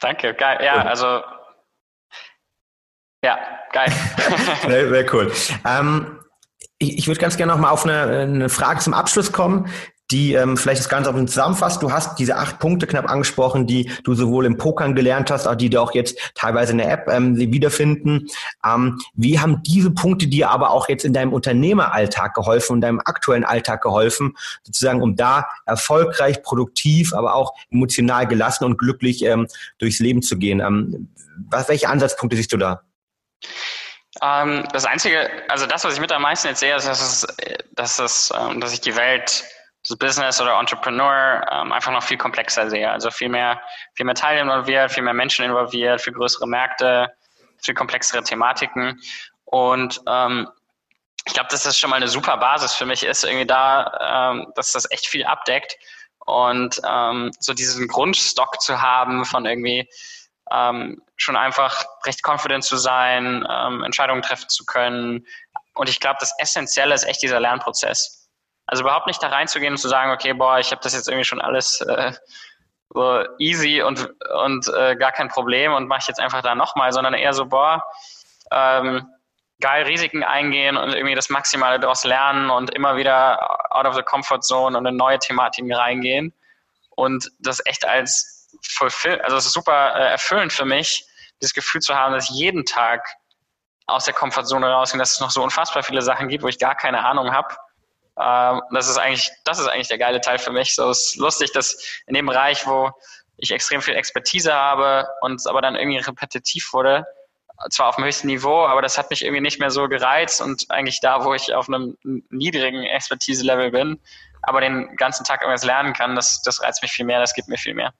Danke, geil. Ja, also ja, geil. sehr, sehr cool. Ähm, ich, ich würde ganz gerne noch mal auf eine, eine Frage zum Abschluss kommen, die ähm, vielleicht das Ganze auch zusammenfasst. Du hast diese acht Punkte knapp angesprochen, die du sowohl im Pokern gelernt hast, auch die du auch jetzt teilweise in der App ähm, wiederfinden. Ähm, wie haben diese Punkte dir aber auch jetzt in deinem Unternehmeralltag geholfen, in deinem aktuellen Alltag geholfen, sozusagen, um da erfolgreich, produktiv, aber auch emotional gelassen und glücklich ähm, durchs Leben zu gehen? Ähm, was, welche Ansatzpunkte siehst du da? Ähm, das Einzige, also das, was ich mit am meisten jetzt sehe, ist, dass, es, dass, es, ähm, dass sich die Welt das Business oder Entrepreneur ähm, einfach noch viel komplexer sehe. Also viel mehr, viel mehr Teile involviert, viel mehr Menschen involviert, viel größere Märkte, viel komplexere Thematiken. Und ähm, ich glaube, dass das schon mal eine super Basis für mich ist, irgendwie da, ähm, dass das echt viel abdeckt. Und ähm, so diesen Grundstock zu haben von irgendwie ähm, schon einfach recht confident zu sein, ähm, Entscheidungen treffen zu können. Und ich glaube, das Essentielle ist echt dieser Lernprozess. Also überhaupt nicht da reinzugehen und zu sagen, okay, boah, ich habe das jetzt irgendwie schon alles äh, so easy und, und äh, gar kein Problem und mache ich jetzt einfach da nochmal, sondern eher so, boah, ähm, geil Risiken eingehen und irgendwie das Maximale daraus lernen und immer wieder out of the comfort zone und in neue Thematiken reingehen und das echt als also es ist super äh, erfüllend für mich, das Gefühl zu haben, dass ich jeden Tag aus der Komfortzone rausgehe, dass es noch so unfassbar viele Sachen gibt, wo ich gar keine Ahnung habe. Ähm, das ist eigentlich, das ist eigentlich der geile Teil für mich. So ist lustig, dass in dem Bereich, wo ich extrem viel Expertise habe und es aber dann irgendwie repetitiv wurde, zwar auf dem höchsten Niveau, aber das hat mich irgendwie nicht mehr so gereizt und eigentlich da, wo ich auf einem niedrigen Expertise-Level bin, aber den ganzen Tag irgendwas lernen kann, das, das reizt mich viel mehr, das gibt mir viel mehr.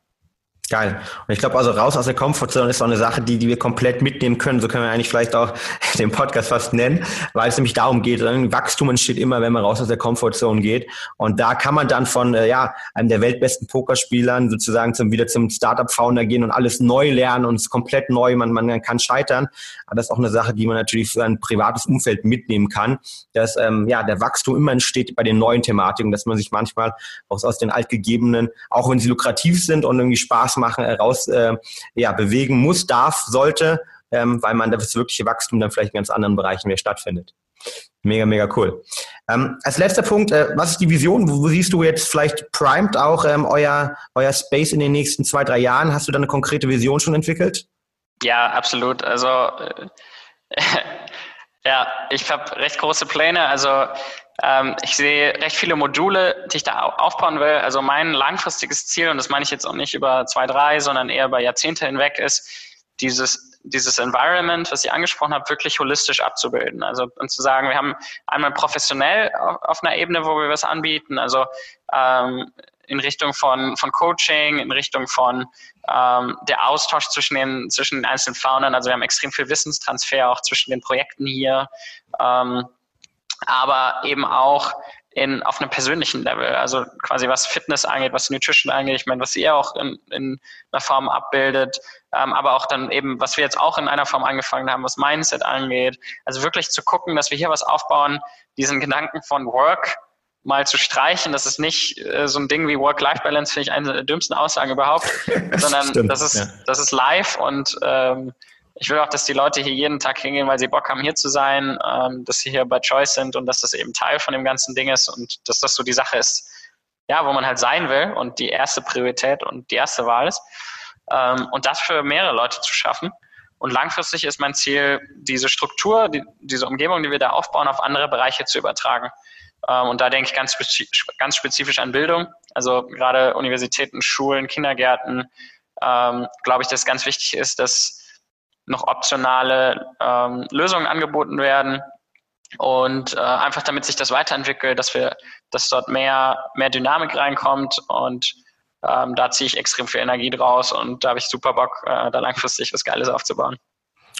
Geil. Und ich glaube, also raus aus der Komfortzone ist auch eine Sache, die, die wir komplett mitnehmen können. So können wir eigentlich vielleicht auch den Podcast fast nennen, weil es nämlich darum geht. Wachstum entsteht immer, wenn man raus aus der Komfortzone geht. Und da kann man dann von äh, ja einem der weltbesten Pokerspielern sozusagen zum wieder zum Startup-Founder gehen und alles neu lernen und es komplett neu. Man, man kann scheitern. Aber das ist auch eine Sache, die man natürlich für ein privates Umfeld mitnehmen kann, dass ähm, ja der Wachstum immer entsteht bei den neuen Thematiken, dass man sich manchmal aus, aus den altgegebenen, auch wenn sie lukrativ sind und irgendwie Spaß machen, machen, raus äh, ja, bewegen muss, darf, sollte, ähm, weil man das wirkliche Wachstum dann vielleicht in ganz anderen Bereichen mehr stattfindet. Mega, mega cool. Ähm, als letzter Punkt, äh, was ist die Vision? Wo, wo, siehst du jetzt vielleicht primed auch ähm, euer, euer Space in den nächsten zwei, drei Jahren? Hast du da eine konkrete Vision schon entwickelt? Ja, absolut. Also äh, ja, ich habe recht große Pläne. Also ich sehe recht viele Module, die ich da aufbauen will. Also mein langfristiges Ziel, und das meine ich jetzt auch nicht über zwei, drei, sondern eher über Jahrzehnte hinweg, ist, dieses, dieses Environment, was ich angesprochen habe, wirklich holistisch abzubilden. Also und zu sagen, wir haben einmal professionell auf, auf einer Ebene, wo wir was anbieten, also ähm, in Richtung von, von Coaching, in Richtung von ähm, der Austausch zwischen den, zwischen den einzelnen Foundern. Also wir haben extrem viel Wissenstransfer auch zwischen den Projekten hier. Ähm, aber eben auch in, auf einem persönlichen Level. Also quasi was Fitness angeht, was Nutrition angeht, ich meine, was ihr auch in, in einer Form abbildet, ähm, aber auch dann eben, was wir jetzt auch in einer Form angefangen haben, was Mindset angeht. Also wirklich zu gucken, dass wir hier was aufbauen, diesen Gedanken von Work mal zu streichen. Das ist nicht äh, so ein Ding wie Work-Life-Balance, finde ich eine der dümmsten Aussagen überhaupt, sondern Stimmt, das ist, ja. das ist live und ähm, ich will auch, dass die Leute hier jeden Tag hingehen, weil sie Bock haben, hier zu sein, ähm, dass sie hier bei Choice sind und dass das eben Teil von dem ganzen Ding ist und dass das so die Sache ist, ja, wo man halt sein will und die erste Priorität und die erste Wahl ist. Ähm, und das für mehrere Leute zu schaffen. Und langfristig ist mein Ziel, diese Struktur, die, diese Umgebung, die wir da aufbauen, auf andere Bereiche zu übertragen. Ähm, und da denke ich ganz, ganz spezifisch an Bildung. Also gerade Universitäten, Schulen, Kindergärten, ähm, glaube ich, dass ganz wichtig ist, dass noch optionale ähm, Lösungen angeboten werden und äh, einfach damit sich das weiterentwickelt, dass wir, dass dort mehr, mehr Dynamik reinkommt und ähm, da ziehe ich extrem viel Energie draus und da habe ich super Bock, äh, da langfristig was Geiles aufzubauen.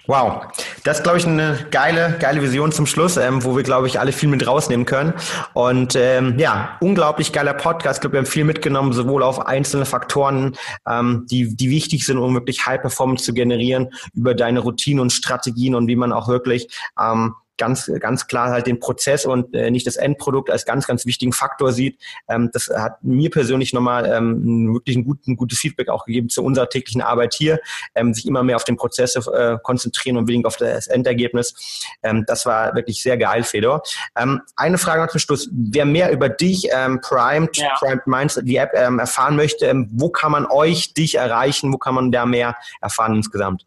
Wow, das ist, glaube ich, eine geile, geile Vision zum Schluss, ähm, wo wir, glaube ich, alle viel mit rausnehmen können. Und ähm, ja, unglaublich geiler Podcast. Ich glaube, wir haben viel mitgenommen, sowohl auf einzelne Faktoren, ähm, die, die wichtig sind, um wirklich High Performance zu generieren, über deine Routinen und Strategien und wie man auch wirklich ähm, ganz, ganz klar halt den Prozess und äh, nicht das Endprodukt als ganz, ganz wichtigen Faktor sieht. Ähm, das hat mir persönlich nochmal ähm, wirklich ein, gut, ein gutes Feedback auch gegeben zu unserer täglichen Arbeit hier, ähm, sich immer mehr auf den Prozess äh, konzentrieren und weniger auf das Endergebnis. Ähm, das war wirklich sehr geil, Fedor. Ähm, eine Frage noch zum Schluss. Wer mehr über dich, ähm, Primed, ja. Primed Minds, die App ähm, erfahren möchte, ähm, wo kann man euch, dich erreichen? Wo kann man da mehr erfahren insgesamt?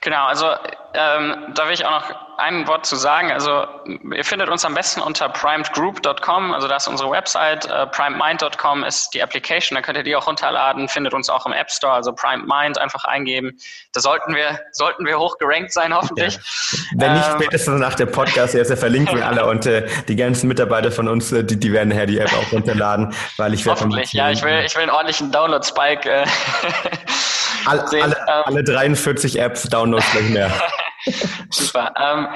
Genau, also ähm, da will ich auch noch ein Wort zu sagen. Also ihr findet uns am besten unter primedgroup.com, also das ist unsere Website. Äh, primedmind.com ist die Application, da könnt ihr die auch runterladen, findet uns auch im App Store, also primedmind einfach eingeben. Da sollten wir, sollten wir hoch gerankt sein, hoffentlich. Ja. Wenn nicht ähm, spätestens nach dem Podcast, der ist ja verlinkt wir alle und äh, die ganzen Mitarbeiter von uns, äh, die, die werden nachher die App auch runterladen, weil ich werde Hoffentlich, ja, ich will, ich will einen ordentlichen Download-Spike äh, alle, alle, ähm, alle 43 Apps Downloads gleich mehr. Super. Ähm,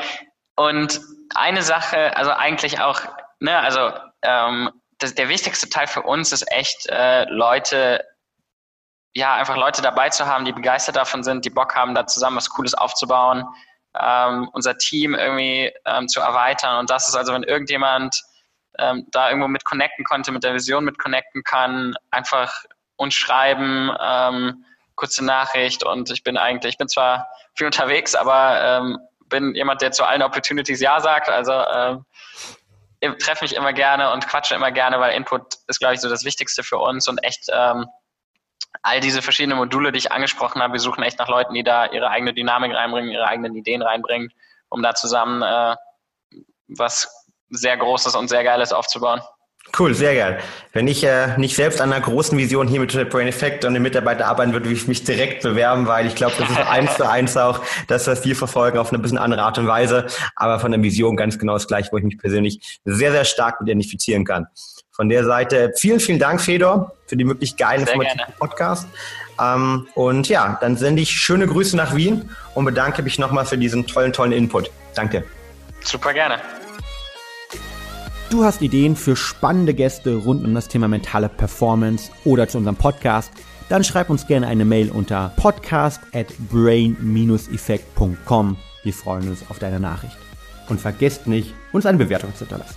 und eine Sache, also eigentlich auch, ne, also ähm, das, der wichtigste Teil für uns ist echt, äh, Leute, ja, einfach Leute dabei zu haben, die begeistert davon sind, die Bock haben, da zusammen was Cooles aufzubauen, ähm, unser Team irgendwie ähm, zu erweitern. Und das ist also, wenn irgendjemand ähm, da irgendwo mit connecten konnte, mit der Vision mit connecten kann, einfach uns schreiben, ähm, kurze Nachricht und ich bin eigentlich, ich bin zwar viel unterwegs, aber ähm, bin jemand, der zu allen Opportunities Ja sagt. Also ähm, treffe mich immer gerne und quatsche immer gerne, weil Input ist, glaube ich, so das Wichtigste für uns und echt ähm, all diese verschiedenen Module, die ich angesprochen habe, wir suchen echt nach Leuten, die da ihre eigene Dynamik reinbringen, ihre eigenen Ideen reinbringen, um da zusammen äh, was sehr Großes und sehr Geiles aufzubauen. Cool, sehr geil. Wenn ich äh, nicht selbst an einer großen Vision hier mit Brain Effect und den Mitarbeitern arbeiten würde, würde ich mich direkt bewerben, weil ich glaube, das ist eins zu eins auch das, was wir verfolgen, auf eine bisschen andere Art und Weise, aber von der Vision ganz genau das gleiche, wo ich mich persönlich sehr, sehr stark identifizieren kann. Von der Seite vielen, vielen Dank, Fedor, für die wirklich geilen informativen Podcast. Ähm, und ja, dann sende ich schöne Grüße nach Wien und bedanke mich nochmal für diesen tollen, tollen Input. Danke. Super gerne. Du hast Ideen für spannende Gäste rund um das Thema mentale Performance oder zu unserem Podcast? Dann schreib uns gerne eine Mail unter podcast at brain-effekt.com. Wir freuen uns auf deine Nachricht. Und vergesst nicht, uns eine Bewertung zu hinterlassen.